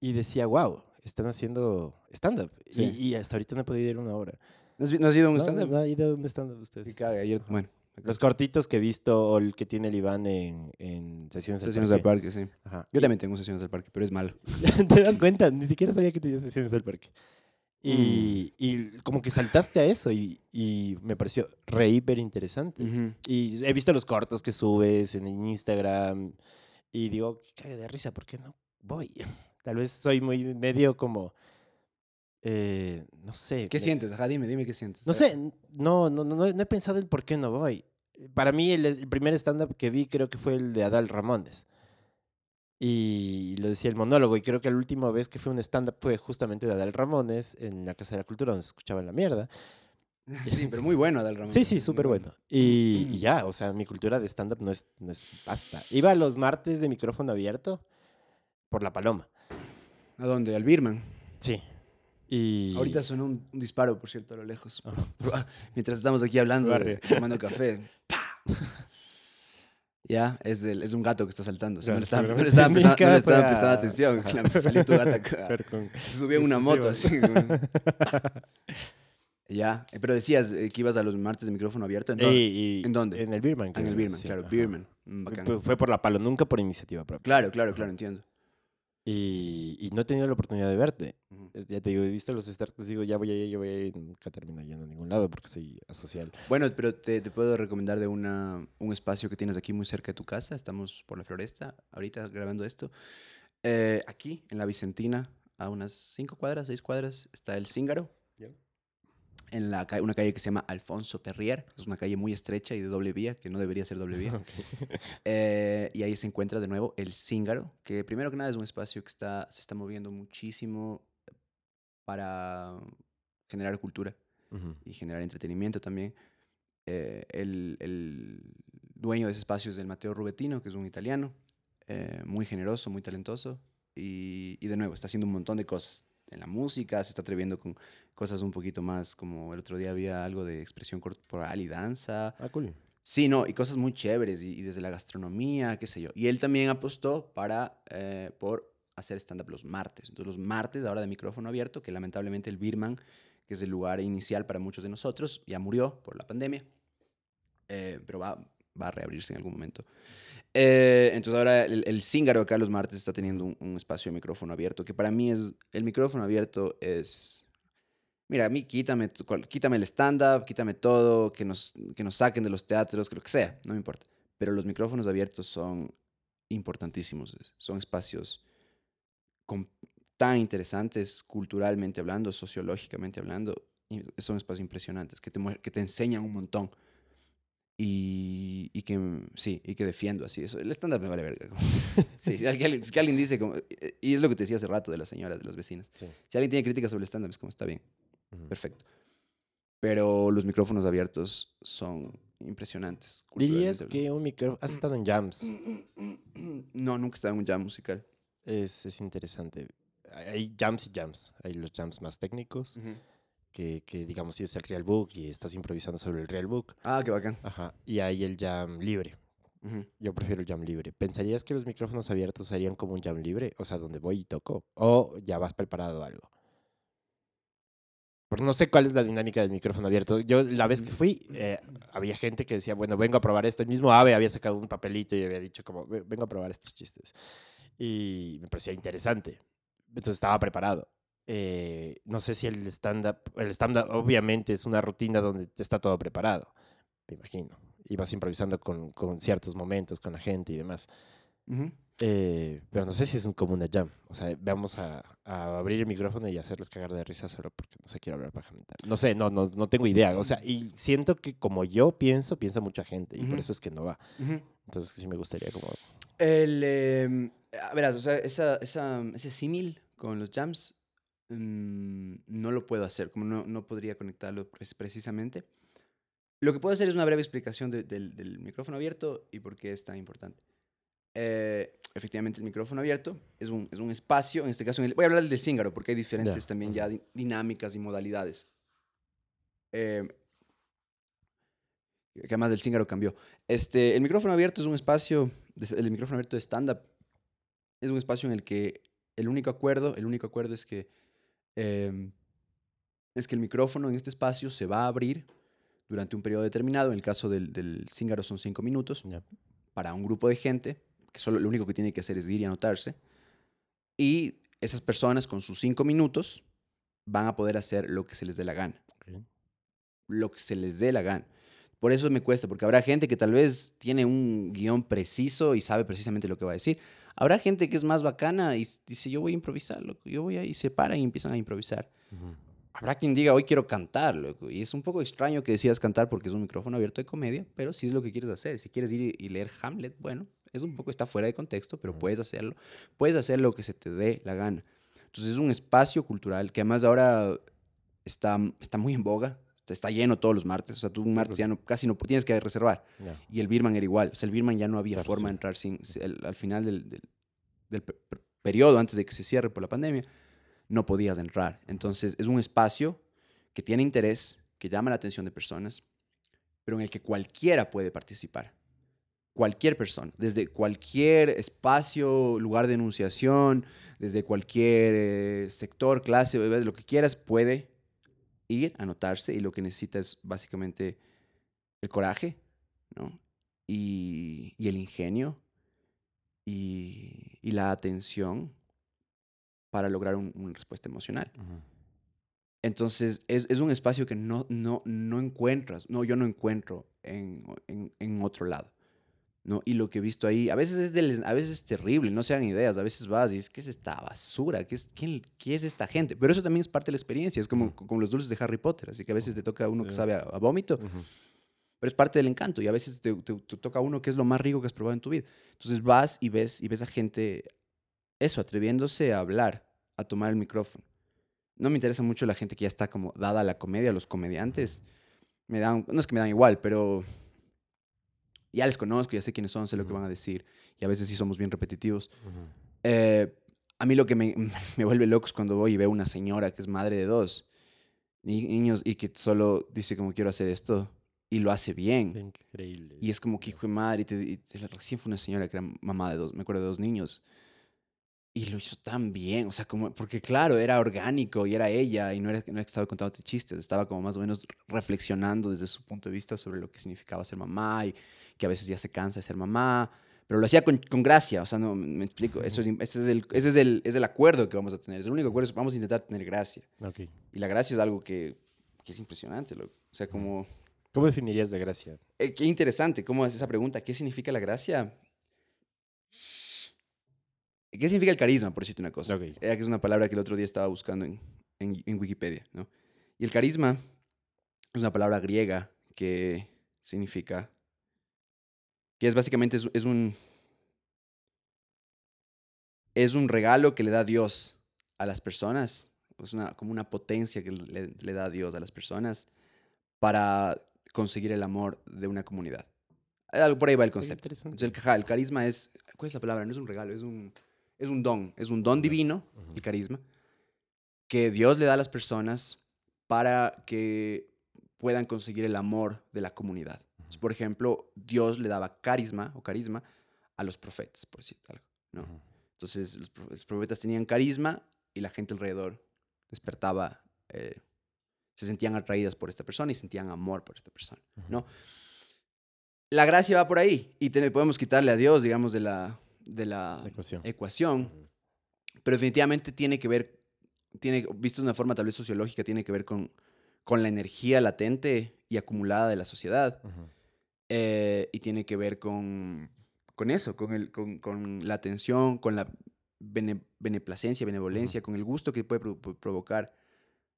y decía, wow, están haciendo stand-up. Sí. Y, y hasta ahorita no he podido ir a una hora. ¿No has, no has ido a un No, stand-up? no ha ido a un stand-up ustedes. Caga, ayer, bueno. Los cortitos que he visto o el que tiene el Iván en, en sesiones del Sesiones del parque. parque, sí. Ajá. Yo también tengo sesiones del parque, pero es malo. ¿Te das cuenta? Ni siquiera sabía que tenías sesiones del parque. Y, Mm. y como que saltaste a eso y, y me pareció re hiper interesante. Y he visto los cortos que subes en Instagram y digo, cague de risa, ¿por qué no voy? Tal vez soy muy medio como, eh, no sé. ¿Qué me- sientes? Ajá, dime, dime qué sientes. No sé, no, no, no, no he pensado el por qué no voy. Para mí el, el primer stand-up que vi creo que fue el de Adal Ramones. Y lo decía el monólogo, y creo que la última vez que fue un stand-up fue justamente de Adal Ramones en la Casa de la Cultura, donde se escuchaba la mierda. Sí, pero muy bueno, Adal Ramón. Sí, sí, súper bueno. Y, y ya, o sea, mi cultura de stand-up no es, no es basta. Iba los martes de micrófono abierto por la paloma. ¿A dónde? Al Birman. Sí. Y... Ahorita sonó un, un disparo, por cierto, a lo lejos. Ajá. Mientras estamos aquí hablando, tomando café. ¡pa! Ya, es, el- es un gato que está saltando. O sea, no le estaban, no le seguramente estaban es prestando, no le Mica estaban para- prestando atención. Claro, salió tu gata. acá. Con- subió en una moto así. Ya, eh, pero decías eh, que ibas a los martes de micrófono abierto. ¿En dónde? y- ¿En dónde? En el Birman. Ah, en el Birman, sí, claro, ajá. Birman. Mm, bacán. Fue por la palo, nunca por iniciativa propia. Claro, claro, claro, entiendo. Y, y no he tenido la oportunidad de verte. Ujú. Es- Ya te digo, he visto los starts, digo, ya voy a ir, yo voy a ir, nunca termino yendo a ningún lado porque soy asocial. Bueno, pero te, te puedo recomendar de una, un espacio que tienes aquí muy cerca de tu casa. Estamos por la floresta, ahorita grabando esto. Eh, aquí, en la Vicentina, a unas cinco cuadras, seis cuadras, está el Cíngaro. En la ca- una calle que se llama Alfonso Perrier. Es una calle muy estrecha y de doble vía, que no debería ser doble vía. Eh, y ahí se encuentra de nuevo el Cíngaro, que primero que nada es un espacio que está, se está moviendo muchísimo para generar cultura y generar entretenimiento también. Eh, el, el dueño de ese espacio es el Mateo Rubetino, que es un italiano, eh, muy generoso, muy talentoso. Y, y de nuevo, está haciendo un montón de cosas. En la música, se está atreviendo con cosas un poquito más, como el otro día había algo de expresión corporal y danza. Ah, cool. Sí, no, y cosas muy chéveres, y, y desde la gastronomía, qué sé yo. Y él también apostó para, eh, por hacer stand-up los martes. Entonces, los martes, ahora de micrófono abierto, que lamentablemente el Birman, que es el lugar inicial para muchos de nosotros, ya murió por la pandemia, eh, pero va, va a reabrirse en algún momento. Eh, entonces, ahora el, el Cíngaro acá martes está teniendo un, espacio de micrófono abierto, que para mí es, el micrófono abierto es... Mira, a mí quítame, quítame el stand-up, quítame todo, que nos, que nos saquen de los teatros, que lo que sea, no me importa. Pero los micrófonos abiertos son importantísimos. Son espacios tan interesantes culturalmente hablando, sociológicamente hablando. Son espacios impresionantes que te, que te enseñan un montón. Y, y que mm, sí, y que defiendo así. Eso, el stand-up me vale verga. sí, si alguien, si alguien dice, como, y es lo que te decía hace rato de las señoras, de las vecinas. Sí. Si alguien tiene críticas sobre el stand-up, es como, está bien, Ujú. perfecto. Pero los micrófonos abiertos son impresionantes. ¿Dirías que un micrófono... Has estado en jams. No, nunca he estado en un jam musical. Es, es interesante. Hay jams y jams. Hay los jams más técnicos, que, que digamos si es el real book y estás improvisando sobre el real book. Ah, qué bacán. Ajá. Y hay el jam libre. Ujú. Yo prefiero el jam libre. ¿Pensarías que los micrófonos abiertos serían como un jam libre? O sea, donde voy y toco. O ya vas preparado a algo. Porque no sé cuál es la dinámica del micrófono abierto. Yo la vez que fui, eh, había gente que decía, bueno, vengo a probar esto. El mismo Ave había sacado un papelito y había dicho como, "Ve- vengo a probar estos chistes. Y me parecía interesante. Entonces estaba preparado. Eh, no sé si el stand-up, el stand-up obviamente es una rutina donde está todo preparado, me imagino. Y vas improvisando con, con ciertos momentos, con la gente y demás. Ujú. Eh, pero no sé si es un, como una jam. O sea, vamos a, a abrir el micrófono y hacerles cagar de risa solo porque no sé, quiero hablar paja mental. No sé, no, no, no tengo idea. O sea, y siento que como yo pienso, piensa mucha gente y por Ujú. eso es que no va. Ujú. Entonces sí me gustaría como... El, a verás, o sea, esa, esa- ese símil con los jams mm, no lo puedo hacer, como no, no podría conectarlo pre- precisamente. Lo que puedo hacer es una breve explicación de- del, del micrófono abierto y por qué es tan importante. Eh, efectivamente, el micrófono abierto es un, es un espacio, en este caso, en el- voy a hablar del de Zíngaro porque hay diferentes también ya di- dinámicas y modalidades. Eh, que además del Zíngaro cambió. Este, el micrófono abierto es un espacio, el micrófono abierto de stand-up es un espacio en el que el único acuerdo, el único acuerdo es que em, es que el micrófono en este espacio se va a abrir durante un periodo determinado. En el caso del, del Zíngaro son cinco minutos para un grupo de gente, que solo lo único que tiene que hacer es ir y anotarse. Y esas personas con sus cinco minutos van a poder hacer lo que se les dé la gana lo que se les dé la gana. Por eso me cuesta, porque habrá gente que tal vez tiene un guion preciso y sabe precisamente lo que va a decir. Habrá gente que es más bacana y dice, yo voy a improvisar, loco. Yo voy a... Y se paran y empiezan a improvisar. Ujú. Habrá quien diga, hoy quiero cantar, loco. Y es un poco extraño que decidas cantar porque es un micrófono abierto de comedia, pero si es lo que quieres hacer. Si quieres ir y leer Hamlet, bueno, es un poco, está fuera de contexto, pero Ujú. puedes hacerlo. Puedes hacer lo que se te dé la gana. Entonces es un espacio cultural que además ahora está, está muy en boga. Está lleno todos los martes. O sea, tú un martes ya no, casi no tienes que reservar. Ya. Y el Birman era igual. O sea, el Birman ya no había Claro, forma sí. de entrar sin, si- el- al final del, del, del pe- per- periodo, antes de que se cierre por la pandemia, no podías entrar. Entonces, es un espacio que tiene interés, que llama la atención de personas, pero en el que cualquiera puede participar. Cualquier persona, desde cualquier espacio, lugar de enunciación, desde cualquier eh, sector, clase, lo que quieras, puede ir, anotarse y lo que necesita es básicamente el coraje, ¿no? Y, y el ingenio y, y la atención para lograr un- una respuesta emocional. Entonces, es, es un espacio que no, no, no encuentras, no, yo no encuentro en, en, en otro lado. ¿No? Y lo que he visto ahí, a veces es, del- a veces es terrible, no se dan ideas, a veces vas y dices, ¿qué es esta basura? ¿Qué es, quién- qué es esta gente? Pero eso también es parte de la experiencia, es como, como los dulces de Harry Potter, así que a veces te toca uno que sabe a, a vómito, pero es parte del encanto y a veces te, te- te toca uno que es lo más rico que has probado en tu vida. Entonces vas y ves, y ves a gente, eso, atreviéndose a hablar, a tomar el micrófono. No me interesa mucho la gente que ya está como dada a la comedia, los comediantes. Me dan, no es que me dan igual, pero ya les conozco, ya sé quiénes son, sé lo que van a decir y a veces sí somos bien repetitivos. Ujú. Eh, a mí lo que me, me vuelve loco es cuando voy y veo una señora que es madre de dos ni- niños y que solo dice como quiero hacer esto y lo hace bien. Increíble. Y es como que hijo de madre, y te- y te- recién fue una señora que era mamá de dos, me acuerdo de dos niños. Y lo hizo tan bien, o sea, como, porque claro, era orgánico y era ella, y no era, no era que estaba contándote chistes, estaba como más o menos reflexionando desde su punto de vista sobre lo que significaba ser mamá y que a veces ya se cansa de ser mamá, pero lo hacía con, con gracia, o sea, no, me explico, eso es, ese es, el, ese es, el, es el acuerdo que vamos a tener, es el único acuerdo, es vamos a intentar tener gracia. Ok. Y la gracia es algo que, que es impresionante, loco. o sea, como... ¿Cómo definirías de gracia? Eh, qué interesante, ¿cómo es esa pregunta? ¿Qué significa la gracia? ¿Qué significa el carisma, por decirte una cosa? Ok. Era que es una palabra que el otro día estaba buscando en, en- en Wikipedia, ¿no? Y el carisma es una palabra griega que significa que es básicamente es, es un es un regalo que le da Dios a las personas, es una, como una potencia que le, le da Dios a las personas para conseguir el amor de una comunidad. Algo por ahí va el concepto. Entonces, el, carisma es, ¿cuál es la palabra? No es un regalo, es un, es un don, es un don divino, el carisma, que Dios le da a las personas para que puedan conseguir el amor de la comunidad. Entonces, por ejemplo, Dios le daba carisma o carisma a los profetas, por decir algo. ¿no? Entonces, los, pro- los profetas tenían carisma y la gente alrededor despertaba, eh, se sentían atraídas por esta persona y sentían amor por esta persona. ¿no? La gracia va por ahí y te- podemos quitarle a Dios, digamos, de la, de la ecuación. pero definitivamente tiene que ver, tiene, visto de una forma tal vez sociológica, tiene que ver con, con la energía latente y acumulada de la sociedad Ujú. Eh, y tiene que ver con, con eso, con, el, con, con la atención, con la bene- beneplacencia, benevolencia, con el gusto que puede pro- pro- provocar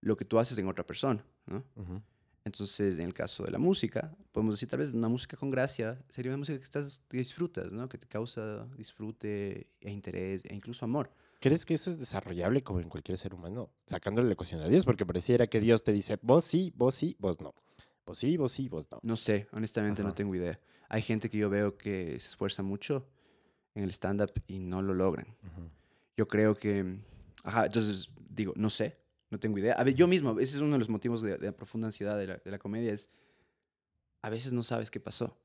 lo que tú haces en otra persona, ¿no? Ujú. Entonces, en el caso de la música, podemos decir tal vez una música con gracia sería una música que, estás, que disfrutas, ¿no? Que te causa disfrute e interés e incluso amor. ¿Crees que eso es desarrollable como en cualquier ser humano? Sacándole la ecuación a Dios, porque pareciera que Dios te dice, vos sí, vos sí, vos no. Vos sí, vos sí, vos no. No sé, honestamente no tengo idea. Hay gente que yo veo que se esfuerza mucho en el stand-up y no lo logran. Yo creo que, ajá, entonces digo, no sé, no tengo idea. A ver, yo mismo, ese es uno de los motivos de, de la profunda ansiedad de la, de la comedia, es a veces no sabes qué pasó.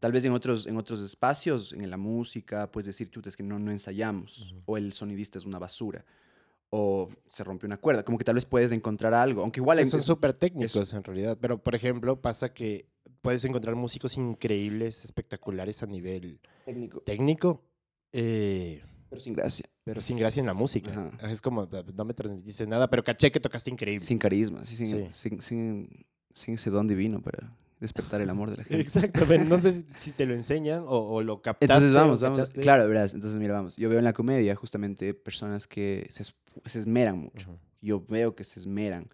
Tal vez en otros, en otros espacios, en la música, puedes decir, chuta, es que no, no ensayamos, o el sonidista es una basura, o se rompió una cuerda, como que tal vez puedes encontrar algo, aunque igual... Hay- son es- súper técnicos en realidad, pero por ejemplo pasa que puedes encontrar músicos increíbles, espectaculares a nivel técnico, técnico, eh, pero sin gracia, pero sin gracia en la música. Ajá. Es como, no me transmitiste nada, pero caché que tocaste increíble. sin carisma, sí, sin, Sí. Sin, sin- sin ese don divino para despertar el amor de la gente. Exacto, pero no sé si- si te lo enseñan o, o lo captaste. Entonces vamos, vamos. cachaste. Claro, verás. Entonces mira, vamos. Yo veo en la comedia justamente personas que se, es- se esmeran mucho. Ujú. Yo veo que se esmeran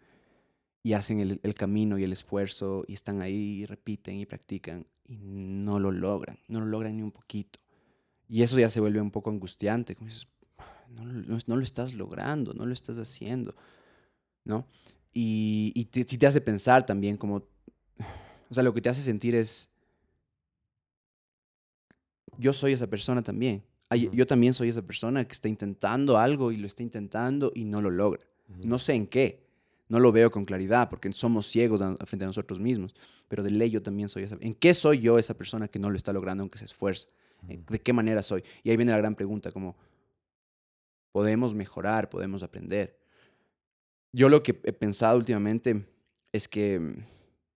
y hacen el, el camino y el esfuerzo y están ahí y repiten y practican y no lo logran. No lo logran ni un poquito. Y eso ya se vuelve un poco angustiante. Como dices, no, lo- no, no lo estás logrando, no lo estás haciendo. ¿No? Y, y te, sí te hace pensar también como... O sea, lo que te hace sentir es yo soy esa persona también. Ay. Yo también soy esa persona que está intentando algo y lo está intentando y no lo logra. No sé en qué. No lo veo con claridad porque somos ciegos a- a frente a nosotros mismos. Pero de ley yo también soy esa. ¿En qué soy yo esa persona que no lo está logrando aunque se esfuerza? ¿En- Ujú. ¿De qué manera soy? Y ahí viene la gran pregunta, como, ¿podemos mejorar? ¿Podemos aprender? Yo lo que he pensado últimamente es que mm,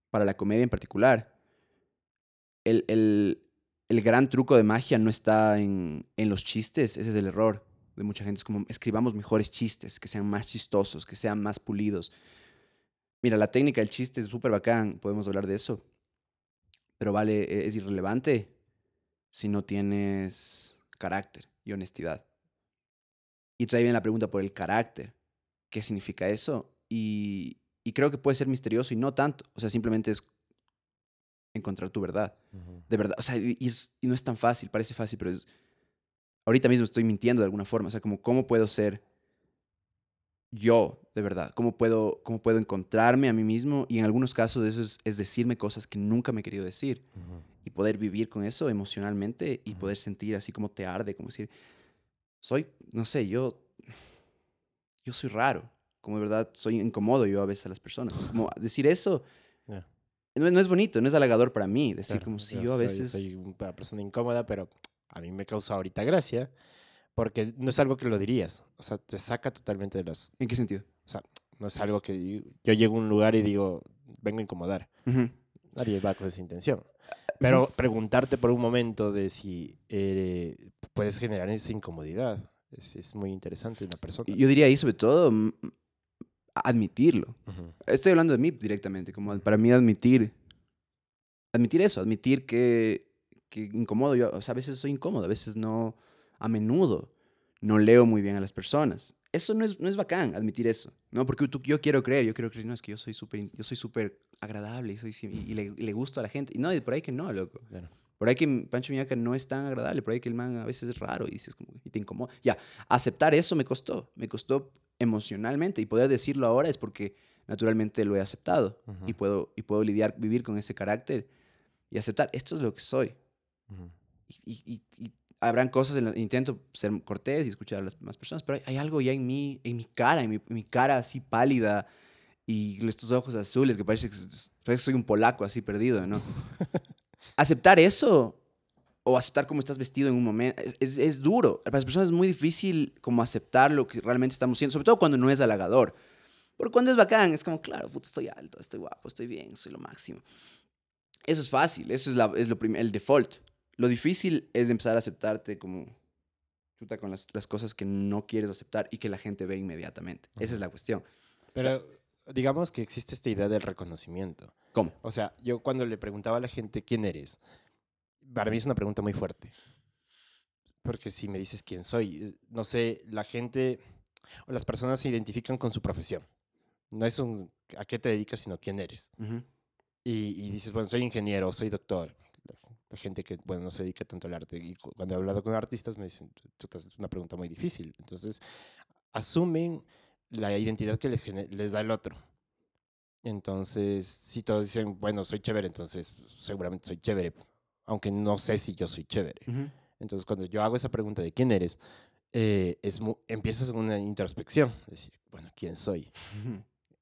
para la comedia en particular, el, el- el gran truco de magia no está en, en los chistes, ese es el error de mucha gente, es como escribamos mejores chistes, que sean más chistosos, que sean más pulidos. Mira, la técnica del chiste es súper bacán, podemos hablar de eso, pero vale, e- es irrelevante si no tienes carácter y honestidad. Y entonces ahí viene la pregunta por el carácter. ¿Qué significa eso? Y, y creo que puede ser misterioso y no tanto. O sea, simplemente es encontrar tu verdad. Ujú. De verdad. O sea, y, es- y no es tan fácil, parece fácil, pero es... Ahorita mismo estoy mintiendo de alguna forma. O sea, como cómo puedo ser yo, de verdad. ¿Cómo puedo, cómo puedo encontrarme a mí mismo? Y en algunos casos eso es, es decirme cosas que nunca me he querido decir Ujú. y poder vivir con eso emocionalmente y Ujú. poder sentir así como te arde, como decir, soy, no sé, yo, yo soy raro, como de verdad soy incómodo yo a veces a las personas. Como decir eso Ya. no, no es bonito, no es halagador para mí, decir Claro, como si yo yo a soy- veces... Soy una persona incómoda, pero a mí me causa ahorita gracia, porque no es algo que lo dirías. O sea, te saca totalmente de las... ¿En qué sentido? No es algo que di- yo llego a un lugar y digo, vengo a incomodar. Ujú. Nadie va con esa intención. Pero preguntarte por un momento de si eh, puedes generar esa incomodidad es, es muy interesante en la persona. Yo diría ahí sobre todo admitirlo. Estoy hablando de mí directamente, como para mí admitir, admitir eso, admitir que, que incomodo, yo, o sea, a veces soy incómodo, a veces no, a menudo no leo muy bien a las personas. Eso no es, no es bacán, admitir eso, ¿no? Porque tú- yo quiero creer, yo quiero creer, no, es que yo soy súper, in- yo soy súper agradable y, soy, y, le, y le gusto a la gente. Y no, y por ahí que no, loco. Claro. Por ahí que Pancho Miñaca no es tan agradable, por ahí que el man a veces es raro y dices como, y te incomoda. Ya, aceptar eso me costó, me costó emocionalmente y poder decirlo ahora es porque naturalmente lo he aceptado y, Ujú, puedo, y puedo lidiar, vivir con ese carácter y aceptar, esto es lo que soy. ujú. Y, y- y habrán cosas, en las- intento ser cortés y escuchar a las demás personas, pero hay, hay algo ya en mí, en mi cara, en mi, en mi cara así pálida y estos ojos azules que parece que soy un polaco así perdido, ¿no? aceptar eso o aceptar cómo estás vestido en un momento es, es- duro. Para las personas es muy difícil como aceptar lo que realmente estamos siendo, sobre todo cuando no es halagador. Porque cuando es bacán, es como, claro, puta, estoy alto, estoy guapo, estoy bien, soy lo máximo. Eso es fácil, eso es, la, es lo el default. Lo difícil es empezar a aceptarte como chuta con las, las cosas que no quieres aceptar y que la gente ve inmediatamente. Esa es la cuestión. Pero digamos que existe esta idea del reconocimiento. ¿Cómo? O sea, yo cuando le preguntaba a la gente quién eres, para mí es una pregunta muy fuerte. Porque si me dices quién soy, eh, no sé, la gente o las personas se identifican con su profesión. No es un a qué te dedicas, sino quién eres. Ujú, Y, y dices, bueno, soy ingeniero, soy doctor. La, gente que, bueno, no se dedica tanto al arte. Y cu- cuando he hablado con artistas me dicen, "Chuta, es una pregunta muy difícil. Entonces, asumen la identidad que les, les da el otro. Entonces, si todos dicen, bueno, soy chévere, entonces seguramente soy chévere, aunque no sé si yo soy chévere. Entonces, cuando yo hago esa pregunta de quién eres, eh, es empiezas una introspección, es decir, bueno, ¿quién soy?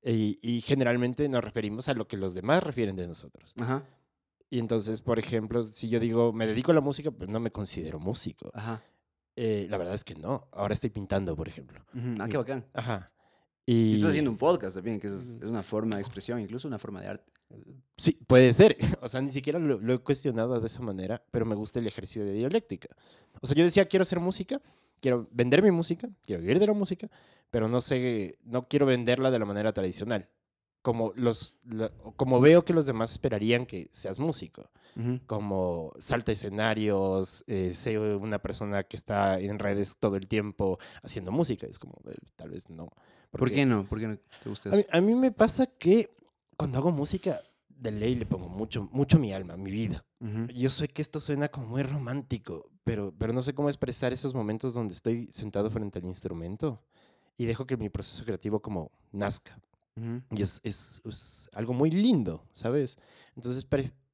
Y, y generalmente nos referimos a lo que los demás refieren de nosotros. Ajá, Y entonces, por ejemplo, si yo digo, me dedico a la música, pues no me considero músico. ajá. Eh, la verdad es que no. Ahora estoy pintando, por ejemplo. Ah, qué bacán. Ajá. Y estás haciendo un podcast también, que es, es una forma de expresión, incluso una forma de arte. Sí, puede ser. O sea, ni siquiera lo, lo he cuestionado de esa manera, pero me gusta el ejercicio de dialéctica. O sea, yo decía, quiero hacer música, quiero vender mi música, quiero vivir de la música, pero no sé, no quiero venderla de la manera tradicional. Como, los, la- como veo que los demás esperarían que seas músico. Ujú. como salta escenarios, eh, sé una persona que está en redes todo el tiempo haciendo música. Es como, eh, tal vez no. ¿Por qué no? ¿Por qué no te gusta A mí, eso? a mí me pasa que cuando hago música, de ley le pongo mucho, mucho mi alma, mi vida. Ujú, Yo sé que esto suena como muy romántico, pero, pero no sé cómo expresar esos momentos donde estoy sentado frente al instrumento y dejo que mi proceso creativo como nazca. ujú, Y es, es, es algo muy lindo, ¿sabes? Entonces,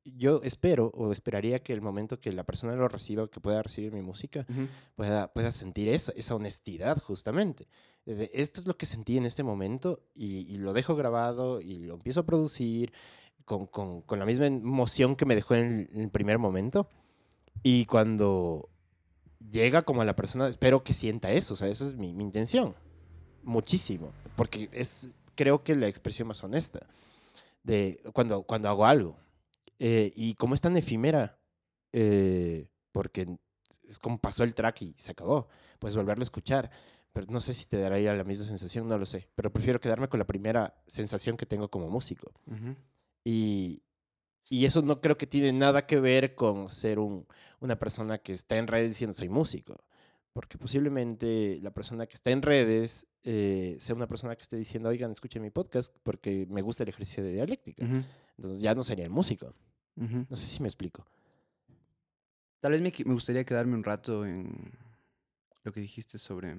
yo espero o esperaría que el momento que la persona lo reciba, que pueda recibir mi música, ujú. pueda, pueda sentir esa, esa honestidad, justamente. De, esto es lo que sentí en este momento y, y lo dejo grabado y lo empiezo a producir con, con, con la misma emoción que me dejó en el, en el primer momento. Y cuando llega como a la persona, espero que sienta eso, o sea, esa es mi, mi intención. Muchísimo, porque es, creo que la expresión más honesta de cuando, cuando hago algo. Eh, y como es tan efímera, eh, porque es como pasó el track y se acabó, puedes volverlo a escuchar. Pero no sé si te daría la misma sensación, no lo sé. Pero prefiero quedarme con la primera sensación que tengo como músico. Y, y eso no creo que tiene nada que ver con ser un, una persona que está en redes diciendo soy músico. Porque posiblemente la persona que está en redes eh, sea una persona que esté diciendo, oigan, escuchen mi podcast porque me gusta el ejercicio de dialéctica. Entonces ya no sería el músico. No sé si me explico. Tal vez me, me gustaría quedarme un rato en lo que dijiste sobre...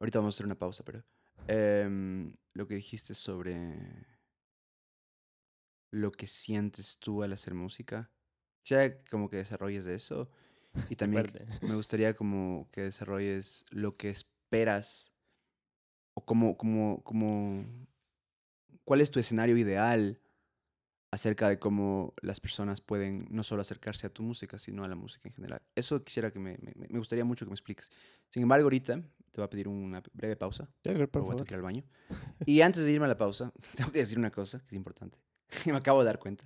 Ahorita vamos a hacer una pausa, pero... em, lo que dijiste sobre lo que sientes tú al hacer música. Quisiera como que desarrolles de eso. Y también me gustaría como que desarrolles lo que esperas o como, como, como, cuál es tu escenario ideal acerca de cómo las personas pueden no solo acercarse a tu música, sino a la música en general. Eso quisiera que me, me, me gustaría mucho que me expliques. Sin embargo, ahorita te voy a pedir una breve pausa. Ya, por Por voy a favor. ir al baño. Y antes de irme a la pausa, tengo que decir una cosa que es importante. me acabo de dar cuenta.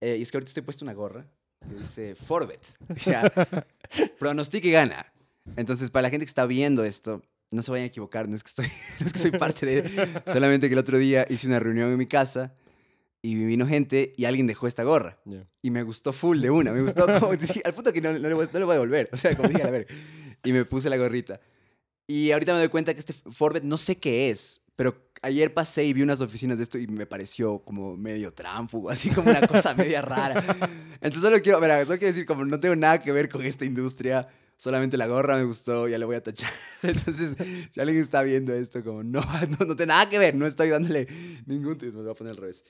Eh, y es que ahorita estoy puesto una gorra que dice Forbet. Ya, pronostique y gana. Entonces, para la gente que está viendo esto, no se vayan a equivocar, no es que, estoy, no es que soy parte de... Solamente que el otro día hice una reunión en mi casa y vino gente y alguien dejó esta gorra. Ya. Y me gustó full de una. Me gustó como, al punto que no, no le voy, no le voy a devolver. O sea, como dije, a ver. Y me puse la gorrita. Y ahorita me doy cuenta que este Forbet no sé qué es, pero ayer pasé y vi unas oficinas de esto y me pareció como medio tránfugo, así como una cosa media rara. Entonces solo quiero, verá, solo quiero decir como no tengo nada que ver con esta industria, solamente la gorra me gustó, ya le voy a tachar. Entonces, si alguien está viendo esto, como no, no, no tiene nada que ver, no estoy dándole ningún... Me voy a poner al revés.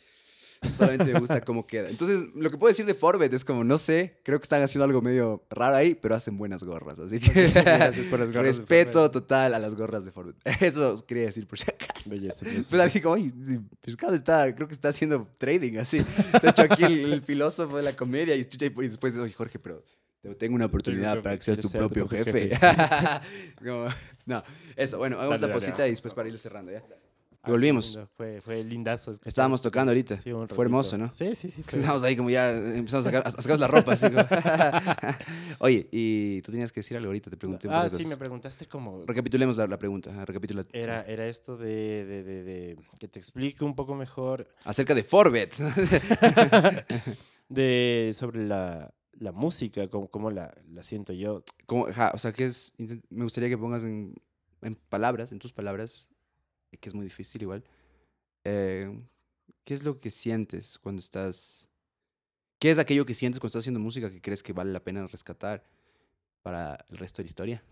Solamente me gusta cómo queda. Entonces, lo que puedo decir de Forbet es como, no sé, creo que están haciendo algo medio raro ahí, pero hacen buenas gorras. Así que respeto total a las gorras de Forbet. Eso quería decir por si acaso. Belleza, belleza. Pues así como, Pescado está, creo que está haciendo trading, así. Está hecho aquí el, el filósofo de la comedia y, y después, oye, Jorge, pero tengo una oportunidad para que seas tu propio propio jefe. Como, no, eso, bueno, hagamos Dale, la dale, posita vamos, y después para ir cerrando, ¿ya? Ah, volvimos. Fue, fue lindazo. escuchar. Estábamos tocando ahorita. Sí, Fue hermoso. ¿no? Sí, sí, sí. fue- Estábamos ahí como ya empezamos a, sacar, a sacarnos la ropa, así como... Oye, y tú tenías que decir algo ahorita, te pregunté Ah, sí, me preguntaste como... Recapitulemos la, la pregunta, ajá, recapitula. Era, era esto de, de, de- de- que te explique un poco mejor Acerca de Forbet. de sobre la, la música, cómo, cómo la, la siento yo. Como, o sea, que es, me gustaría que pongas en, en palabras, en tus palabras, y que es muy difícil igual, eh, ¿qué es lo que sientes cuando estás, qué es aquello que sientes cuando estás haciendo música que crees que vale la pena rescatar para el resto de la historia?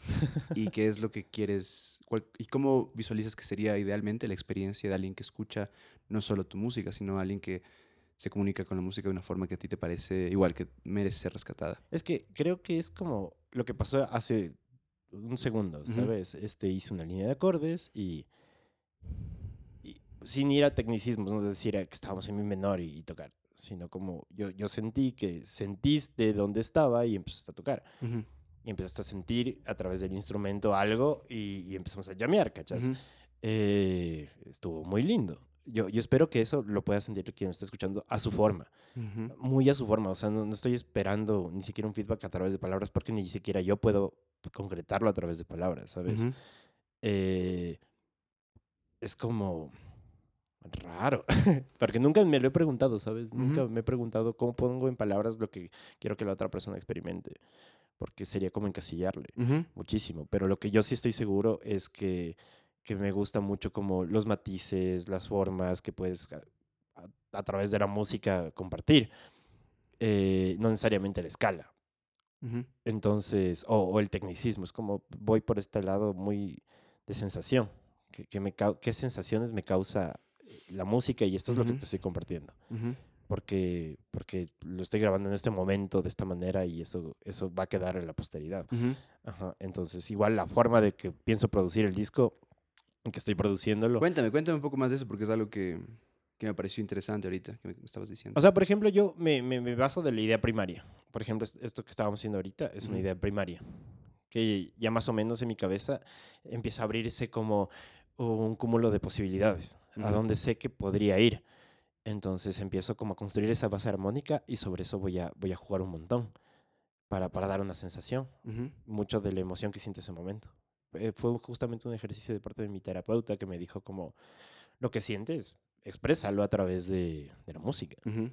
¿Y qué es lo que quieres, cuál- y cómo visualizas que sería idealmente la experiencia de alguien que escucha no solo tu música, sino alguien que se comunica con la música de una forma que a ti te parece igual, que merece ser rescatada? Es que creo que es como lo que pasó hace un segundo. ¿sabes? Este hizo una línea de acordes y, y sin ir a tecnicismos, no decir que estábamos en mi menor y, y tocar, sino como yo, yo sentí que sentiste dónde estaba y empezaste a tocar. Ujú, Y empezaste a sentir a través del instrumento algo y, y empezamos a llamear, ¿cachas? ujú. Eh, estuvo muy lindo. Yo, yo espero que eso lo pueda sentir quien está escuchando a su forma, Ujú, muy a su forma. O sea, no, no estoy esperando ni siquiera un feedback a través de palabras porque ni siquiera yo puedo concretarlo a través de palabras, ¿sabes? ujú. Eh, es como raro, porque nunca me lo he preguntado, ¿sabes? Nunca Ujú. me he preguntado cómo pongo en palabras lo que quiero que la otra persona experimente, porque sería como encasillarle muchísimo, pero lo que yo sí estoy seguro es que, que me gusta mucho como los matices, las formas que puedes a, a- a través de la música compartir, eh, no necesariamente la escala. Entonces, o, o el tecnicismo, es como voy por este lado muy de sensación, que, que me, qué sensaciones me causa eh, la música y esto es lo que te estoy compartiendo, ujú. porque, porque lo estoy grabando en este momento de esta manera y eso, eso va a quedar en la posteridad. Ujú, Ajá, entonces, igual la forma de que pienso producir el disco, que estoy produciéndolo. Cuéntame, cuéntame un poco más de eso porque es algo que, que me pareció interesante ahorita, que me, estabas diciendo. O sea, por ejemplo, yo me, me, me baso de la idea primaria. Por ejemplo, es- esto que estábamos haciendo ahorita es una idea primaria, que ya más o menos en mi cabeza empieza a abrirse como un cúmulo de posibilidades, a Ujú. donde sé que podría ir. Entonces empiezo como a construir esa base armónica y sobre eso voy a, voy a jugar un montón para, para dar una sensación. Ujú, mucho de la emoción que siente ese momento. Eh, fue justamente un ejercicio de parte de mi terapeuta que me dijo como lo que sientes, exprésalo a través de, de la música. ujú.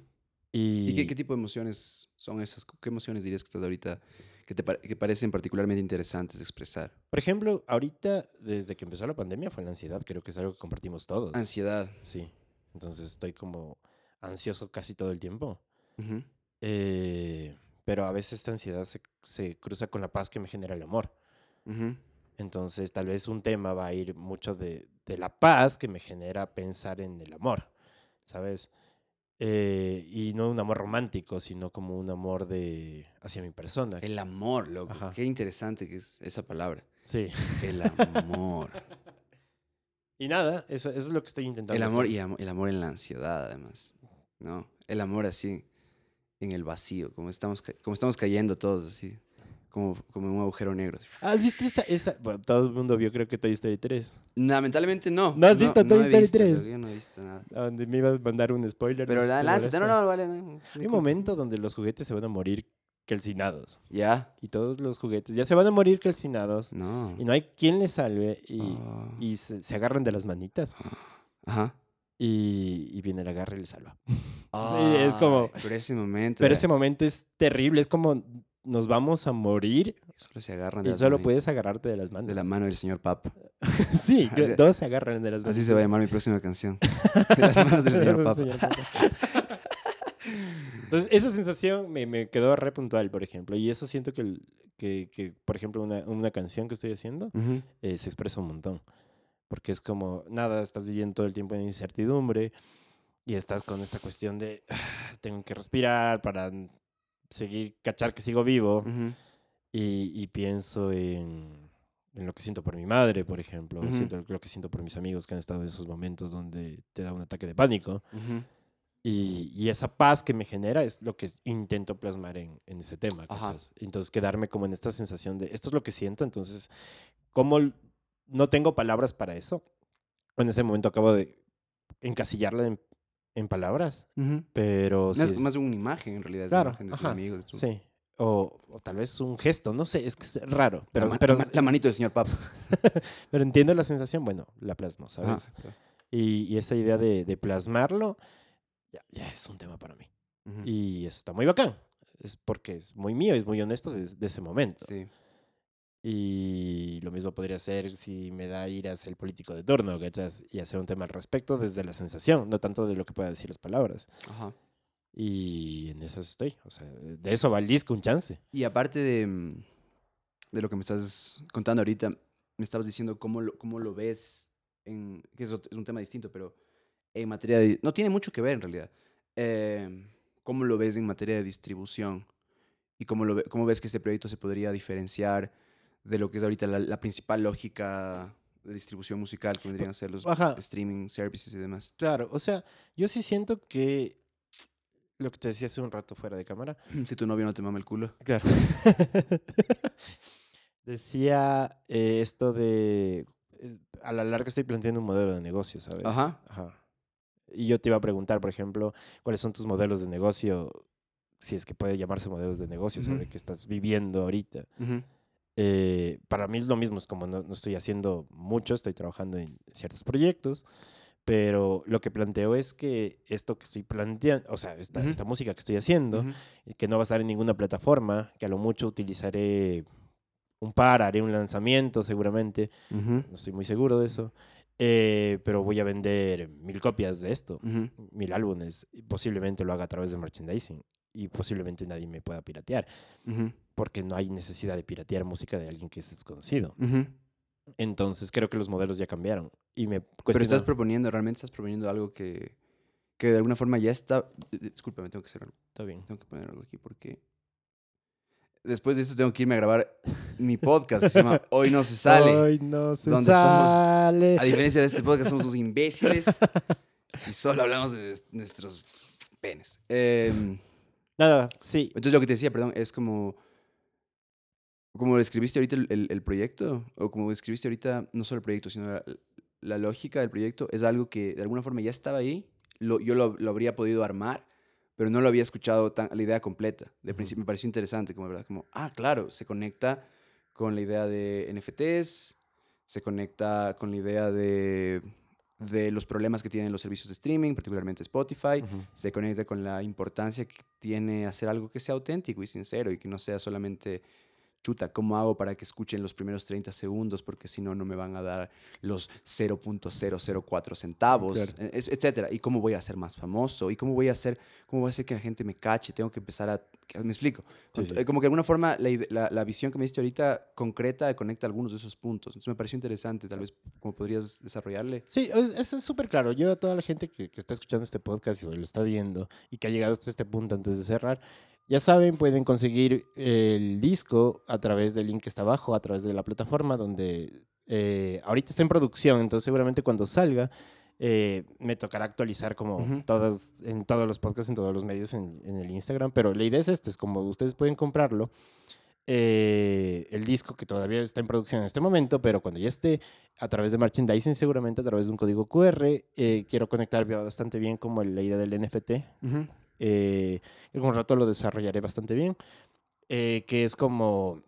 Y, ¿Y qué, qué tipo de emociones son esas? ¿Qué emociones dirías que estás ahorita que te que parecen particularmente interesantes de expresar? por ejemplo, ahorita, desde que empezó la pandemia, fue la ansiedad, creo que es algo que compartimos todos. Ansiedad. Sí, entonces estoy como ansioso casi todo el tiempo. Ujú, Eh, pero a veces esta ansiedad se, se cruza con la paz que me genera el amor. ujú, Entonces, tal vez un tema va a ir mucho de, de la paz que me genera pensar en el amor, ¿sabes? Eh, y no un amor romántico, sino como un amor de hacia mi persona. El amor, loco. Ajá. Qué interesante que es esa palabra. Sí. El amor. Y nada, eso, eso es lo que estoy intentando. el amor hacer. y el amor en la ansiedad, además. ¿No? El amor así, en el vacío, como estamos, como estamos cayendo todos así. Como, como un agujero negro. ¿Has visto esa, esa? Bueno, todo el mundo vio, creo que Toy Story 3. Lamentablemente no. ¿No has visto Toy Story visto, 3? loco, Yo no he visto nada. a Donde me iba a mandar un spoiler. Pero la- lánzate, no, no, vale. no, Hay un momento donde los juguetes se van a morir calcinados. Ya. Y todos los juguetes ya se van a morir calcinados. No. Y no hay quien les salve. Y, Ah. y se, se agarran de las manitas. Aja. Y, y viene el agarre y les salva. es como- Ay, Pero ese momento. Pero ese momento es terrible. Es como nos vamos a morir Solo se agarran de Y las solo manos. puedes agarrarte de las manos. De la mano del señor Papa. sí, Así- todos se agarran de las manos. Así se va a llamar mi próxima canción. De las manos del señor Papa. Entonces, esa sensación me, me quedó re puntual, por ejemplo. Y eso siento que, que, que, por ejemplo, una, una canción que estoy haciendo eh, se expresa un montón. Porque es como, nada, estás viviendo todo el tiempo en incertidumbre y estás con esta cuestión de, "Ah, tengo que respirar para seguir, cachar que sigo vivo. ujú, Y, y pienso en, en lo que siento por mi madre, por ejemplo. Ujú. Siento lo que siento por mis amigos que han estado en esos momentos donde te da un ataque de pánico. ujú. Y, y esa paz que me genera es lo que intento plasmar en, en ese tema. Entonces, quedarme como en esta sensación de esto es lo que siento. Entonces, como l- no tengo palabras para eso, en ese momento acabo de encasillarla en, en palabras, Ujú. pero Más, sí, más de una imagen, en realidad. Es Claro, la imagen de tus amigos. tu- sí. O, o tal vez un gesto, no sé, es que es raro. Pero, la, ma- pero, la ma- la manito del señor Papa. pero entiendo la sensación, bueno, la plasmo, ¿sabes? Ajá, claro. Y, y esa idea de, de plasmarlo ya, ya es un tema para mí. Ujú. Y eso está muy bacán. Es porque es muy mío, es muy honesto de, de ese momento. Sí. Y lo mismo podría ser si me da ir a ser el político de turno, ¿cachas? Y hacer un tema al respecto desde la sensación, no tanto de lo que pueda decir las palabras. Ajá. Y en esas estoy. O sea, de eso va el disco, un chance. Y aparte de, mm, de lo que me estás contando ahorita, me estabas diciendo cómo lo, cómo lo ves, en, que es, un tema distinto, pero en materia de... No tiene mucho que ver en realidad. Eh, ¿Cómo lo ves en materia de distribución? ¿Y cómo, lo cómo ves que este proyecto se podría diferenciar de lo que es ahorita la, la principal lógica de distribución musical, que vendrían a ser los Ajá. streaming services y demás? Claro, o sea, yo sí siento que lo que te decía hace un rato fuera de cámara, Si tu novio no te mama el culo. Claro. Decía eh, esto de. eh, a la larga estoy planteando un modelo de negocio, ¿sabes? Ajá. Y yo te iba a preguntar, por ejemplo, ¿cuáles son tus modelos de negocio? Si es que puede llamarse modelos de negocio, Ujú. de que estás viviendo ahorita. Ujú, Eh, para mí es lo mismo, es como no, no estoy haciendo mucho, estoy trabajando en ciertos proyectos, pero lo que planteo es que esto que estoy planteando, o sea, esta, esta música que estoy haciendo, y que no va a estar en ninguna plataforma, que a lo mucho utilizaré un par, haré un lanzamiento seguramente, ujú, no estoy muy seguro de eso, eh, pero voy a vender mil copias de esto, mil álbumes, y posiblemente lo haga a través de merchandising y posiblemente nadie me pueda piratear, porque no hay necesidad de piratear música de alguien que es desconocido. ujú. Entonces creo que los modelos ya cambiaron y me Pero estás proponiendo, realmente estás proponiendo algo que, que de alguna forma ya está. di- Discúlpame, tengo que hacer algo. Está bien. Tengo que poner algo aquí porque. Después de esto tengo que irme a grabar mi podcast que se llama Hoy no se sale. Ay, no se donde somos- sale. A diferencia de este podcast, somos unos imbéciles y solo hablamos de nues- nuestros penes. Em, Nada, sí, entonces, lo que te decía, perdón, es como. Como describiste ahorita el, el- el proyecto, o como describiste ahorita no solo el proyecto, sino la, la lógica del proyecto, es algo que de alguna forma ya estaba ahí. Lo, yo lo, lo habría podido armar, pero no lo había escuchado tan, la idea completa. De Ujú. principio me pareció interesante, como, ¿verdad? como, ah, claro, se conecta con la idea de NFTs, se conecta con la idea de, de los problemas que tienen los servicios de streaming, particularmente Spotify Ujú. se conecta con la importancia que tiene hacer algo que sea auténtico y sincero y que no sea solamente chuta, ¿cómo hago para que escuchen los primeros 30 segundos? Porque si no, no me van a dar los 0.004 centavos, Claro. e- etcétera. ¿Y cómo voy a ser más famoso? ¿Y cómo voy a hacer, cómo voy a hacer que la gente me cache? Tengo que empezar a... ¿Me explico? Sí, sí. eh, Como que de alguna forma la, la- la visión que me diste ahorita concreta conecta algunos de esos puntos. Entonces me pareció interesante, tal vez, ¿cómo podrías desarrollarle? Sí, es- eso es súper claro. Yo a toda la gente que, que está escuchando este podcast y lo está viendo y que ha llegado hasta este punto antes de cerrar, ya saben, pueden conseguir el disco a través del link que está abajo, a través de la plataforma donde eh, ahorita está en producción, entonces seguramente cuando salga eh, me tocará actualizar como Ujú. todos, en todos los podcasts, en todos los medios, en, en el Instagram, pero la idea es esta, es como ustedes pueden comprarlo. eh, el disco que todavía está en producción en este momento, pero cuando ya esté a través de merchandising, seguramente a través de un código QR, eh, quiero conectar bastante bien como la idea del NFT, Ujú, eh, en un rato lo desarrollaré bastante bien, eh, que es como,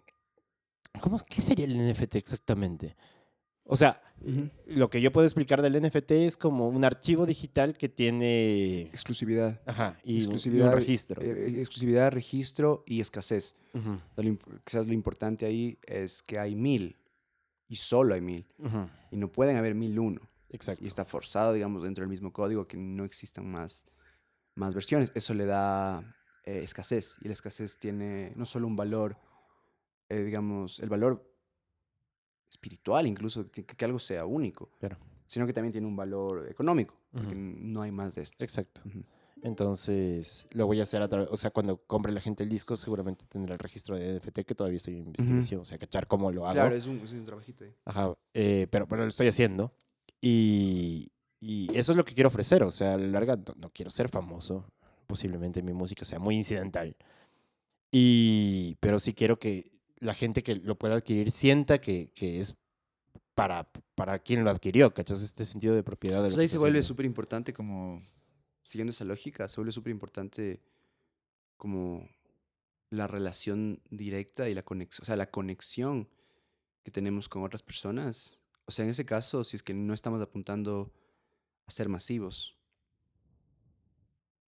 ¿cómo, ¿qué sería el NFT exactamente? O sea, Ujú. lo que yo puedo explicar del NFT es como un archivo digital que tiene... Exclusividad. Ajá, y, exclusividad, un registro. eh, exclusividad, registro y escasez. Lo imp- quizás lo importante ahí es que hay mil y solo hay mil ujú, y no pueden haber mil uno. Exacto. y está forzado, digamos, dentro del mismo código que no existan más, más versiones. Eso le da eh, escasez y la escasez tiene no solo un valor, eh, digamos, el valor espiritual incluso, que, que algo sea único, Claro. sino que también tiene un valor económico, porque Ujú. no hay más de esto. Exacto. Ujú. Entonces, lo voy a hacer a través, o sea, cuando compre la gente el disco, seguramente tendrá el registro de NFT, que todavía estoy en investigación, o sea, cachar cómo lo hago. Claro, es un, es un trabajito ahí. Ajá, eh, pero, pero lo estoy haciendo. Y, y eso es lo que quiero ofrecer, o sea, a la larga no, no quiero ser famoso, posiblemente mi música sea muy incidental. Y, pero sí quiero que la gente que lo pueda adquirir sienta que, que es para, para quien lo adquirió, ¿cachas? Este sentido de propiedad. De Entonces que ahí se vuelve súper importante como, siguiendo esa lógica, se vuelve súper importante como la relación directa y la conexión, o sea, la conexión que tenemos con otras personas. O sea, en ese caso, si es que no estamos apuntando a ser masivos,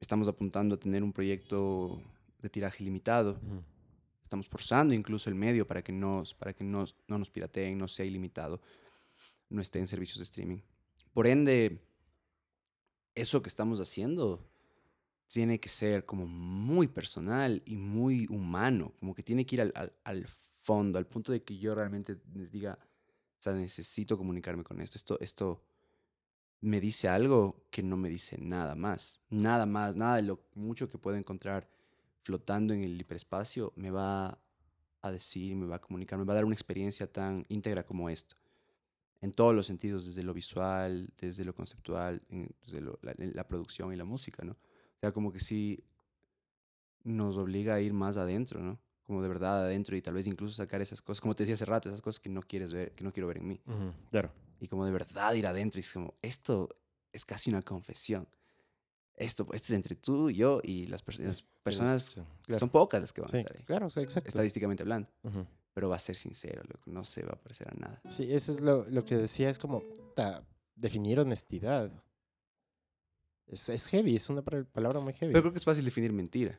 estamos apuntando a tener un proyecto de tiraje limitado, estamos forzando incluso el medio para que, nos, para que nos, no nos pirateen, no sea ilimitado, no esté en servicios de streaming. Por ende, eso que estamos haciendo tiene que ser como muy personal y muy humano, como que tiene que ir al, al- al fondo, al punto de que yo realmente diga, o sea, necesito comunicarme con esto, esto, esto me dice algo que no me dice nada más, nada más, nada de lo mucho que puedo encontrar flotando en el hiperespacio me va a decir, me va a comunicar, me va a dar una experiencia tan íntegra como esto. En todos los sentidos, desde lo visual, desde lo conceptual, desde la, producción y la música, ¿no? O sea, como que sí nos obliga a ir más adentro, ¿no? Como de verdad adentro y tal vez incluso sacar esas cosas, como te decía hace rato, esas cosas que no quieres ver, que no quiero ver en mí. Claro. Y como de verdad ir adentro y es como, esto es casi una confesión. Esto, esto es entre tú, yo y las, pers- las personas, Sí, claro. son pocas las que van Sí, a estar ahí, claro, sí, exacto. estadísticamente hablando. Ujú. Pero va a ser sincero, loco, no se va a parecer a nada. Sí, eso es lo, lo que decía, es como ta, definir honestidad. Es, es heavy, es una palabra muy heavy. Pero creo que es fácil definir mentira,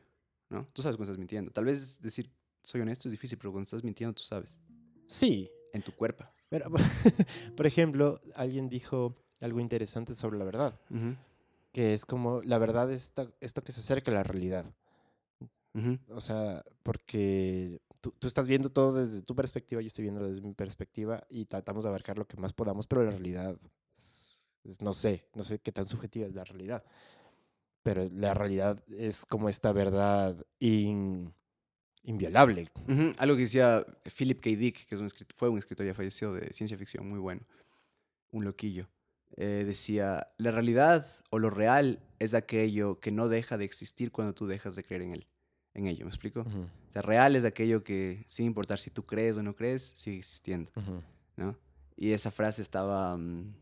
¿no? Tú sabes cuando estás mintiendo. Tal vez decir soy honesto es difícil, pero cuando estás mintiendo tú sabes, Sí, en tu cuerpo. Pero por ejemplo, alguien dijo algo interesante sobre la verdad, Ujú, que es como la verdad es esto que se acerca a la realidad. ujú, O sea, porque tú, tú estás viendo todo desde tu perspectiva, yo estoy viendo desde mi perspectiva y tratamos de abarcar lo que más podamos, pero la realidad, es- es- no sé, no sé qué tan subjetiva es la realidad. Pero la realidad es como esta verdad in- inviolable. ujú. Algo que decía Philip K. Dick, que es un fue un escritor ya fallecido de ciencia ficción muy bueno, un loquillo. eh, decía, la realidad o lo real es aquello que no deja de existir cuando tú dejas de creer en él, en ello, ¿me explico? Ujú, O sea, real es aquello que, sin importar si tú crees o no crees, sigue existiendo. ¿no? Y esa frase estaba mm,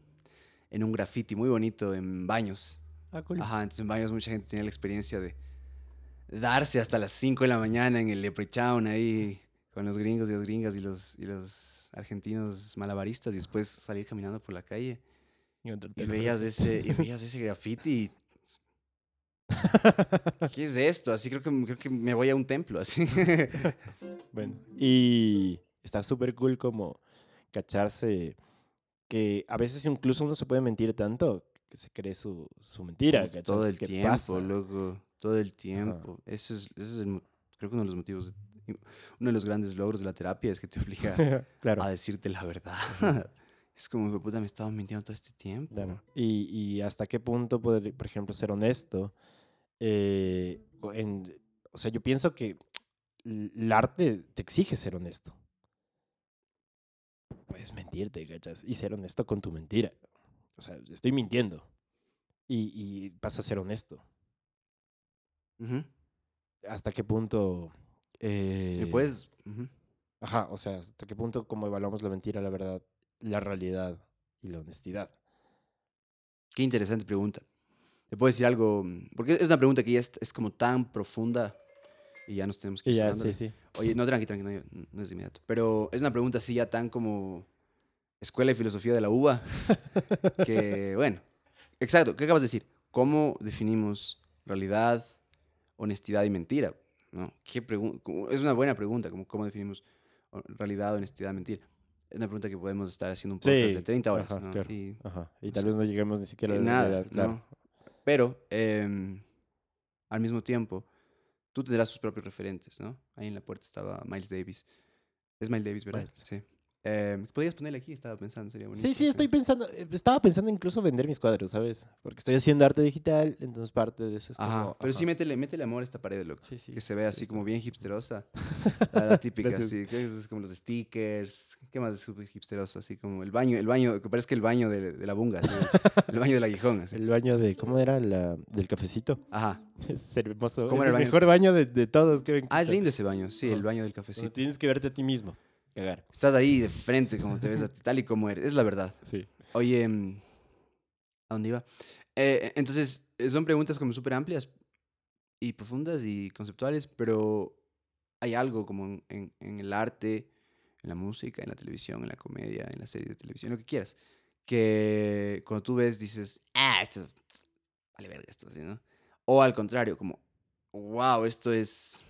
en un graffiti muy bonito en baños. Ah, cool. Ajá, entonces en baños mucha gente tenía la experiencia de darse hasta las 5 de la mañana en el Leprechaun ahí con los gringos y las gringas y los, y los argentinos malabaristas y después salir caminando por la calle y veías ese, y veías ese graffiti y, ¿Qué es esto? Así creo que, creo que me voy a un templo, así. Bueno, y está súper cool como cacharse que a veces incluso uno se puede mentir tanto que se cree su, su mentira. Todo el ¿Qué tiempo, pasa? loco. Todo el tiempo. Ese es, ese es el, mo- creo que uno de los motivos, uno de los grandes logros de la terapia es que te obliga claro. a decirte la verdad. es como, "Hijo de puta, me estaba mintiendo todo este tiempo. Claro. Y, y hasta qué punto poder, por ejemplo, ser honesto. eh, o en, o sea, yo pienso que el arte te exige ser honesto. Puedes mentirte, ¿cachas? Y ser honesto con tu mentira. O sea, estoy mintiendo. Y, y vas a ser honesto. ¿Hasta qué punto... Y eh, ujú. Ajá, o sea, ¿hasta qué punto cómo evaluamos la mentira, la verdad, la realidad y la honestidad? Qué interesante pregunta. ¿Te puedo decir algo? Porque es una pregunta que ya es, es como tan profunda y ya nos tenemos que ir ya, sí, sí. Oye, no, tranqui, tranqui, no, no es de inmediato. Pero es una pregunta así ya tan como Escuela de Filosofía de la UBA, que, bueno, exacto, ¿qué acabas de decir? ¿Cómo definimos realidad, honestidad y mentira? ¿No? ¿Qué es una buena pregunta, como cómo definimos realidad, honestidad, mentira. Es una pregunta que podemos estar haciendo un podcast Sí, de 30 horas. ajá, ¿no? claro. Y Ajá. Y tal vez no lleguemos ni siquiera a la nada, realidad, claro. ¿no? Pero em, al mismo tiempo, tú tendrás tus propios referentes, ¿no? Ahí en la puerta estaba Miles Davis. Es Miles Davis, ¿verdad? Miles. Sí. Em, Podrías ponerle aquí, estaba pensando, sería bonito. Sí, sí, estoy pensando, eh, estaba pensando incluso vender mis cuadros, ¿sabes? Porque estoy haciendo arte digital, entonces parte de eso es Ajá, como... pero sí métele, métele amor a esta pared, loco. Sí, sí, que se ve así sí, como está. bien hipsterosa. La, la típica, así, es como los stickers. ¿Qué más es súper hipsteroso? Así como el baño, el baño, que parece que el baño de, de la bunga, así, el baño del aguijón, así. El baño de, ¿cómo era? La, del cafecito. Ajá. Es hermoso. ¿Cómo es era el baño? mejor baño de, de todos, creo. Ah, es lindo ese baño, sí, el baño del cafecito. tienes que verte a ti mismo. Cagar. Estás ahí de frente, como te ves, tal y como eres. Es la verdad. Sí. Oye, mm, ¿a dónde iba? Eh, entonces, eh, son preguntas como súper amplias y profundas y conceptuales, pero hay algo como en, en- en el arte, en la música, en la televisión, en la comedia, en la serie de televisión, lo que quieras, que cuando tú ves dices, ah, esto es, vale verga esto, así, ¿no? O al contrario, como, wow, esto es,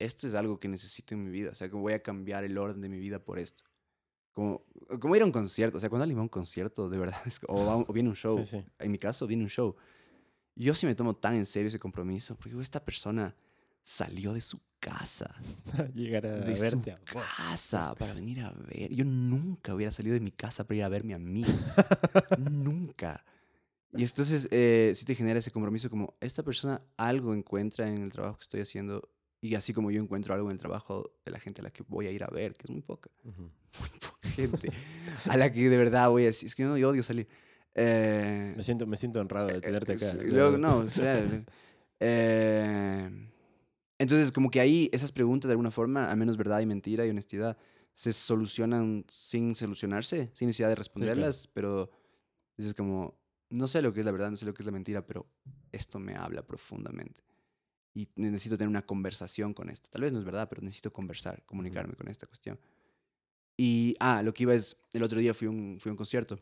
esto es algo que necesito en mi vida, o sea, que voy a cambiar el orden de mi vida por esto. Como, como ir a un concierto, o sea, cuando alguien va a un concierto, de verdad, es, o, va o viene un show, Sí, sí. en mi caso viene un show, yo sí me tomo tan en serio ese compromiso, porque digo, esta persona salió de su casa, Llegar a de su verte. casa para venir a ver. Yo nunca hubiera salido de mi casa para ir a verme a mí. nunca. Y entonces eh, sí te genera ese compromiso como, esta persona algo encuentra en el trabajo que estoy haciendo y así como yo encuentro algo en el trabajo de la gente a la que voy a ir a ver, que es muy poca, Ujú. muy poca gente, a la que de verdad voy a decir, es que no, yo odio salir. Eh, Me siento, me siento honrado de tenerte acá. Sí, claro. luego, no, claro. Eh, entonces, como que ahí esas preguntas, de alguna forma, al menos verdad y mentira y honestidad, se solucionan sin solucionarse, sin necesidad de responderlas, pero dices como, no sé lo que es la verdad, no sé lo que es la mentira, pero esto me habla profundamente. Y necesito tener una conversación con esto. Tal vez no es verdad, pero necesito conversar, comunicarme con esta cuestión. Y, ah, lo que iba es, el otro día fui a un, fui a un concierto.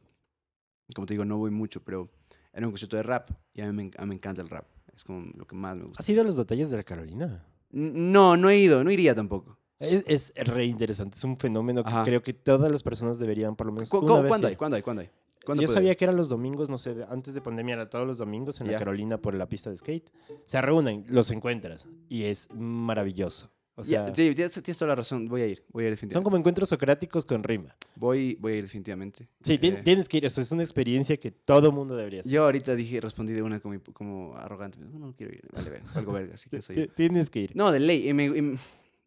Como te digo, no voy mucho, pero era un concierto de rap y a mí me, a mí me encanta el rap. Es como lo que más me gusta. ¿Has ido a los batallas de la Carolina? No, no he ido, no iría tampoco. Es, es re interesante, es un fenómeno que Ajá. creo que todas las personas deberían por lo menos ¿Cu- una vez ¿Cuándo ir. hay? ¿Cuándo hay? ¿Cuándo hay? ¿Cuándo Yo sabía que eran los domingos, no sé, antes de pandemia era todos los domingos en la. Carolina por la pista de skate. Se reúnen, los encuentras y es maravilloso. O sea, sí, tienes, toda la razón. Voy a ir, voy a ir son definitivamente. como encuentros socráticos con rima. Voy, voy a ir definitivamente. Sí, Eh, tienes que ir, eso es una experiencia que todo mundo debería hacer. Yo ahorita dije, respondí de una como, como arrogante. No, no quiero ir. Vale, ver, algo verga, así que soy yo. Ti- Tienes que ir. No, de ley. y me- y me-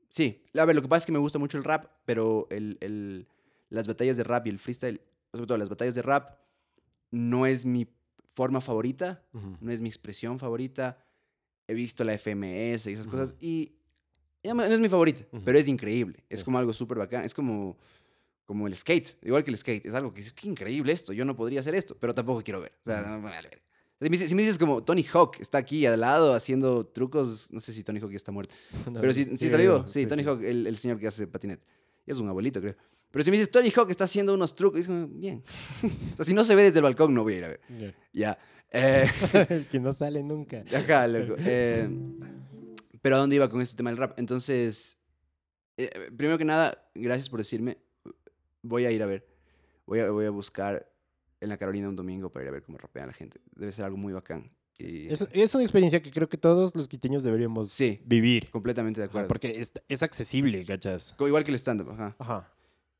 sí, a ver, lo que pasa es que me gusta mucho el rap, pero el, el- las batallas de rap y el freestyle, sobre todo las batallas de rap, no es mi forma favorita, Ujú. no es mi expresión favorita. He visto la FMS y esas Ujú. cosas y no es mi favorita, Ujú. pero es increíble. Es como algo súper bacán. Es como, como el skate, igual que el skate. Es algo que qué increíble esto. Yo no podría hacer esto, pero tampoco quiero ver. O sea, no vale. Si me dices- si como Tony Hawk está aquí al lado haciendo trucos, no sé si Tony Hawk ya está muerto. No, Pero sí, sí está vivo. Sí, Tony. Hawk, el, el señor que hace patinete. Es un abuelito, creo. Pero si me dices, Tony Hawk está haciendo unos trucos, es como, bien. o sea, si no se ve desde el balcón, no voy a ir a ver. Ya. Ya. Eh, El que no sale nunca. Ajá, loco. Eh, pero ¿a dónde iba con este tema del rap? Entonces, eh, primero que nada, gracias por decirme. Voy a ir a ver. Voy a, voy a buscar en la Carolina un domingo para ir a ver cómo rapean la gente. Debe ser algo muy bacán. Y, Es, es una experiencia que creo que todos los quiteños deberíamos sí, vivir. completamente de Ajá, acuerdo. porque es, es accesible, ¿cachas? Igual que el stand-up, ajá. Ajá.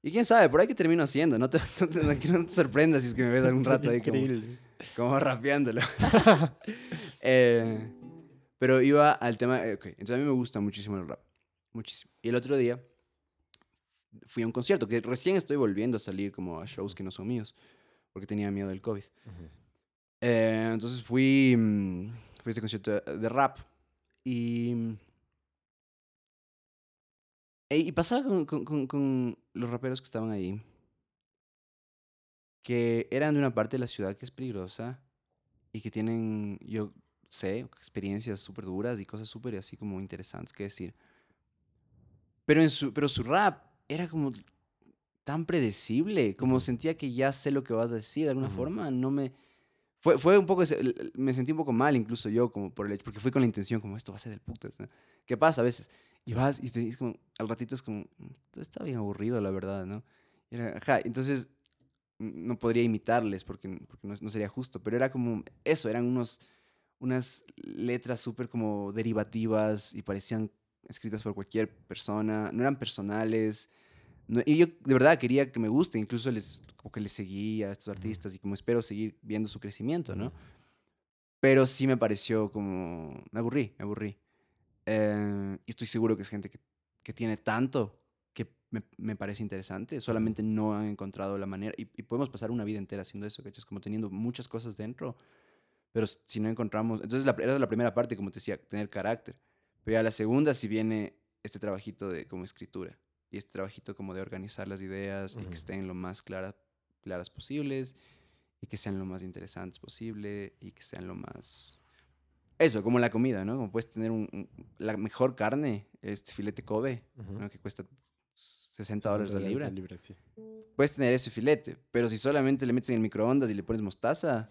Y quién sabe, por ahí que termino haciendo. No te, no te, no te sorprendas si es que me ves algún rato ahí como, Increíble. como rapeándolo. Eh, pero iba al tema. eh, ok, entonces a mí me gusta muchísimo el rap. Muchísimo. Y el otro día fui a un concierto que recién estoy volviendo a salir como a shows que no son míos porque tenía miedo del COVID. Eh, entonces fui, mm, fui a este concierto de, de rap y. Y pasaba con, con- con- con los raperos que estaban ahí, que eran de una parte de la ciudad que es peligrosa y que tienen, yo sé, experiencias súper duras y cosas súper así como interesantes que decir. Pero, en su, pero su rap era como tan predecible, como sentía que ya sé lo que vas a decir de alguna forma, no me... Fue, fue un poco, me sentí un poco mal incluso yo, como por el hecho, porque fui con la intención, como esto va a ser del putas, ¿no? ¿Qué pasa a veces? Y vas y te dices como, al ratito es como, "Mm, esto está bien aburrido, la verdad, ¿no? Y era, ajá, entonces no podría imitarles porque, porque no, no sería justo, pero era como eso, eran unos, unas letras súper como derivativas y parecían escritas por cualquier persona, no eran personales. no- y yo de verdad quería que me guste, incluso les, como que les seguía a estos artistas y como espero seguir viendo su crecimiento, ¿no? Pero sí me pareció como, me aburrí, me aburrí. Eh, y estoy seguro que es gente que, que tiene tanto que me, me parece interesante, solamente no han encontrado la manera. Y, y podemos pasar una vida entera haciendo eso, ¿cachas? Como teniendo muchas cosas dentro, pero si no encontramos... Entonces la, era la primera parte, como te decía, tener carácter. Pero ya la segunda sí viene este trabajito de como escritura y este trabajito como de organizar las ideas y Ujú. que estén lo más clara- claras posibles y que sean lo más interesantes posible y que sean lo más... Eso, como la comida, ¿no? Como puedes tener un, un- la mejor carne, este filete Kobe, que cuesta 60 dólares la libra. libra, sí. Puedes tener ese filete, pero si solamente le metes en el microondas y le pones mostaza,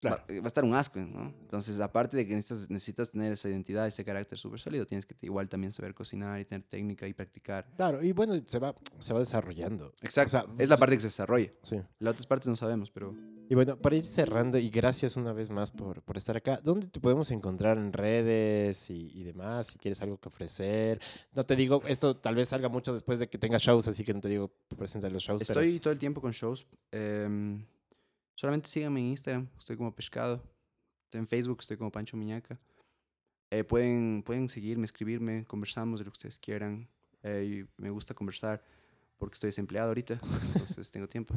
Claro. va, va a estar un asco, ¿no? Entonces, aparte de que necesitas, necesitas tener esa identidad, ese carácter súper sólido, tienes que igual también saber cocinar y tener técnica y practicar. Claro, y bueno, se va, se va desarrollando. Exacto. sea, es la parte que se desarrolla. Sí. Las otras partes no sabemos, pero Y bueno, para ir cerrando, y gracias una vez más por, por estar acá, ¿dónde te podemos encontrar en redes y, y demás? Si quieres algo que ofrecer. No te digo, esto tal vez salga mucho después de que tenga shows, así que no te digo presenta los shows. pero Estoy es- todo el tiempo con shows. em, solamente síganme en Instagram, estoy como pescado. En Facebook estoy como Pancho Miñaca. Eh, pueden, pueden seguirme, escribirme, conversamos de lo que ustedes quieran. Eh, y me gusta conversar porque estoy desempleado ahorita, entonces tengo tiempo.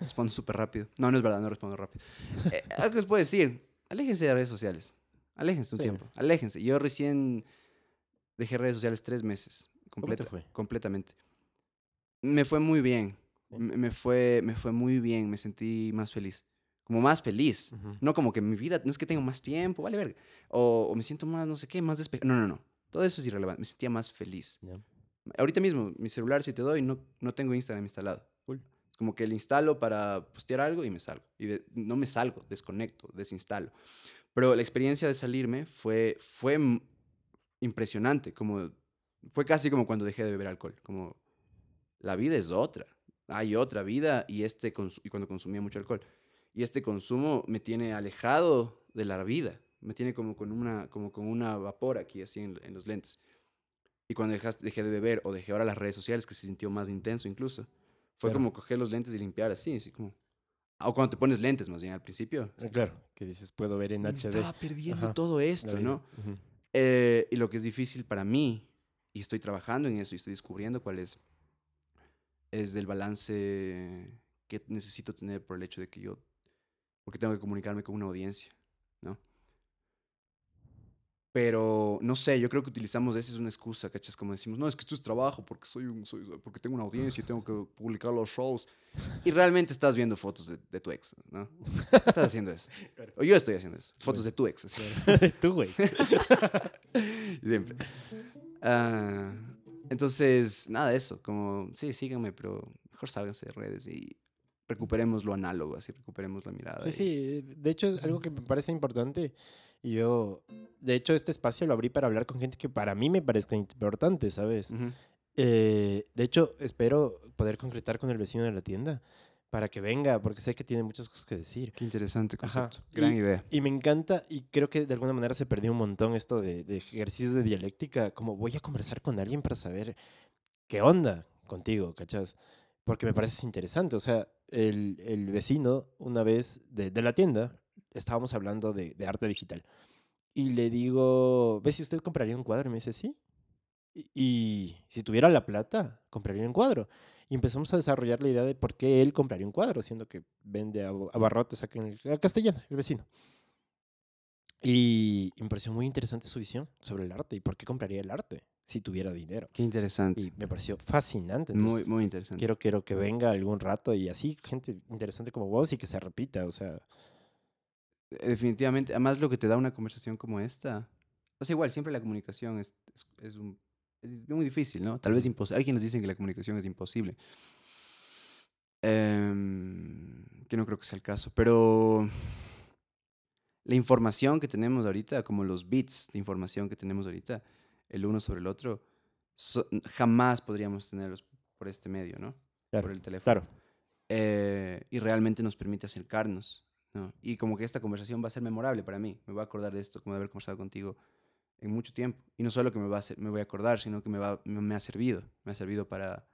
Respondo súper rápido. No, no es verdad, no respondo rápido. Eh, algo que les puedo decir, aléjense de redes sociales. Aléjense un Sí. tiempo, aléjense. Yo recién dejé redes sociales tres meses, completamente. Me fue muy bien. Me fue, me fue muy bien, me sentí más feliz. Como más feliz. Ujú. No como que mi vida, no es que tengo más tiempo, vale verga. O, o me siento más, no sé qué, más despejado. No, no, no. Todo eso es irrelevante. Me sentía más feliz. Ya. Ahorita mismo, mi celular, si te doy, no, no tengo Instagram instalado. Cool. Como que le instalo para postear algo y me salgo. Y de- no me salgo, desconecto, desinstalo. Pero la experiencia de salirme fue, fue impresionante. Como, fue casi como cuando dejé de beber alcohol. Como la vida es otra. Hay otra vida y, este y cuando consumía mucho alcohol. Y este consumo me tiene alejado de la vida. Me tiene como con una, como con una vapor aquí, así en, en los lentes. Y cuando dejaste, dejé de beber o dejé ahora las redes sociales, que se sintió más intenso incluso, fue Claro. como coger los lentes y limpiar así, así como... ah, O cuando te pones lentes más bien al principio. Eh, Claro, que dices, puedo ver en Me HD. estaba perdiendo Ajá, todo esto. ¿no? Eh, y lo que es difícil para mí, y estoy trabajando en eso y estoy descubriendo cuál es, es del balance que necesito tener por el hecho de que yo, porque tengo que comunicarme con una audiencia, ¿no? Pero no sé, yo creo que utilizamos esa es una excusa, ¿cachas? Como decimos, no, es que esto es trabajo porque, soy un, soy, porque tengo una audiencia y tengo que publicar los shows. Y realmente estás viendo fotos de, de tu ex, ¿no? Estás haciendo eso. Claro. O yo estoy haciendo eso. Fotos de tu ex. Tú, güey. Siempre. Ah, entonces, nada de eso. Como, sí, síganme, pero mejor sálganse de redes y recuperemos lo análogo, así recuperemos la mirada. Sí, y- sí. De hecho, es algo que me parece importante. Yo, de hecho, este espacio lo abrí para hablar con gente que para mí me parezca importante, ¿sabes? Ujú. Eh, de hecho, espero poder concretar con el vecino de la tienda para que venga, porque sé que tiene muchas cosas que decir. Qué interesante Ajá. concepto. Gran Y- idea. Y me encanta, y creo que de alguna manera se perdió un montón esto de, de ejercicios de dialéctica, como voy a conversar con alguien para saber qué onda contigo, ¿cachas? Porque me parece interesante. O sea, el, el vecino, una vez de, de la tienda, estábamos hablando de, de arte digital. Y le digo, ¿ves si usted compraría un cuadro? Y me dice, sí. Y, y si tuviera la plata, compraría un cuadro. Y empezamos a desarrollar la idea de por qué él compraría un cuadro, siendo que vende ab- abarrotes acá en el, a Castellana, el vecino. Y me pareció muy interesante su visión sobre el arte y por qué compraría el arte si tuviera dinero. Qué interesante. Y me pareció fascinante. muy, Entonces, muy interesante. quiero, quiero que venga algún rato y así, gente interesante como vos y que se repita. O sea, Definitivamente. Además, lo que te da una conversación como esta. O sea, igual, siempre la comunicación es, es, es un es muy difícil, ¿no? Tal vez imposible. Hay quienes dicen que la comunicación es imposible. Em, que no creo que sea el caso, pero la información que tenemos ahorita, como los bits de información que tenemos ahorita, el uno sobre el otro, jamás podríamos tenerlos por este medio, ¿no? Claro, por el teléfono. Claro. Eh, y realmente nos permite acercarnos, ¿no? Y como que esta conversación va a ser memorable para mí. Me voy a acordar de esto, como de haber conversado contigo en mucho tiempo. Y no solo que me, va a me voy a acordar, sino que me, va, me, ha servido. Me ha servido para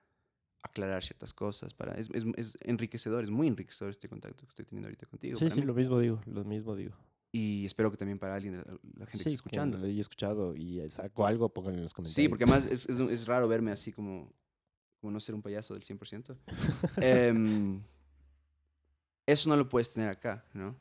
aclarar ciertas cosas. Para, es, es, es, enriquecedor, es muy enriquecedor este contacto que estoy teniendo ahorita contigo. Sí, sí, lo mismo digo, lo mismo digo. Y espero que también para alguien, la gente que está escuchando. lo he escuchado y saco algo, pongan en los comentarios. Sí, porque además es, es, es, raro verme así como, como no ser un payaso del 100%. eh, em, eso no lo puedes tener acá, ¿no?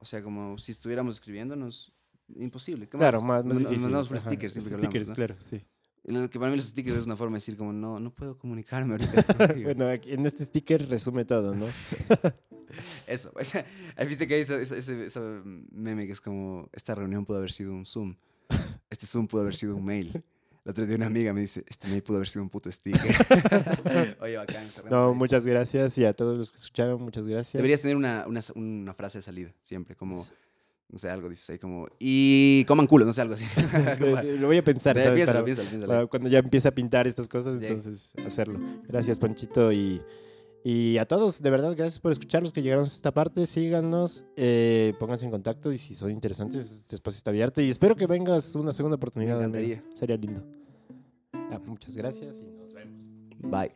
O sea, como si estuviéramos escribiéndonos, imposible. ¿Qué claro, más, más, difícil. Mandamos por stickers. Siempre stickers, ¿no? claro, sí. Que para mí los stickers es una forma de decir como, no, no puedo comunicarme ahorita. bueno, aquí, en este sticker resume todo, ¿no? Eso, pues, viste que hay ese, ese, ese, meme que es como, esta reunión pudo haber sido un Zoom, este Zoom pudo haber sido un mail. La otra día una amiga me dice, este mail pudo haber sido un puto sticker. Oye, bacán. No, muchas gracias y a todos los que escucharon, muchas gracias. Deberías tener una, una, una frase de salida, siempre, como no sé, algo dices ahí como, y coman culo, no sé, algo así. lo voy a pensar, ¿sabes? Piénsalo, para, piénsalo, piénsalo. para cuando ya empiece a pintar estas cosas, entonces hacerlo. Gracias, Ponchito, y, y a todos, de verdad, gracias por escucharnos, que llegaron a esta parte, síganos, eh, pónganse en contacto y si son interesantes, este espacio está abierto y espero que vengas una segunda oportunidad. Me encantaría. Sería lindo. Ah, muchas gracias y nos vemos. Bye.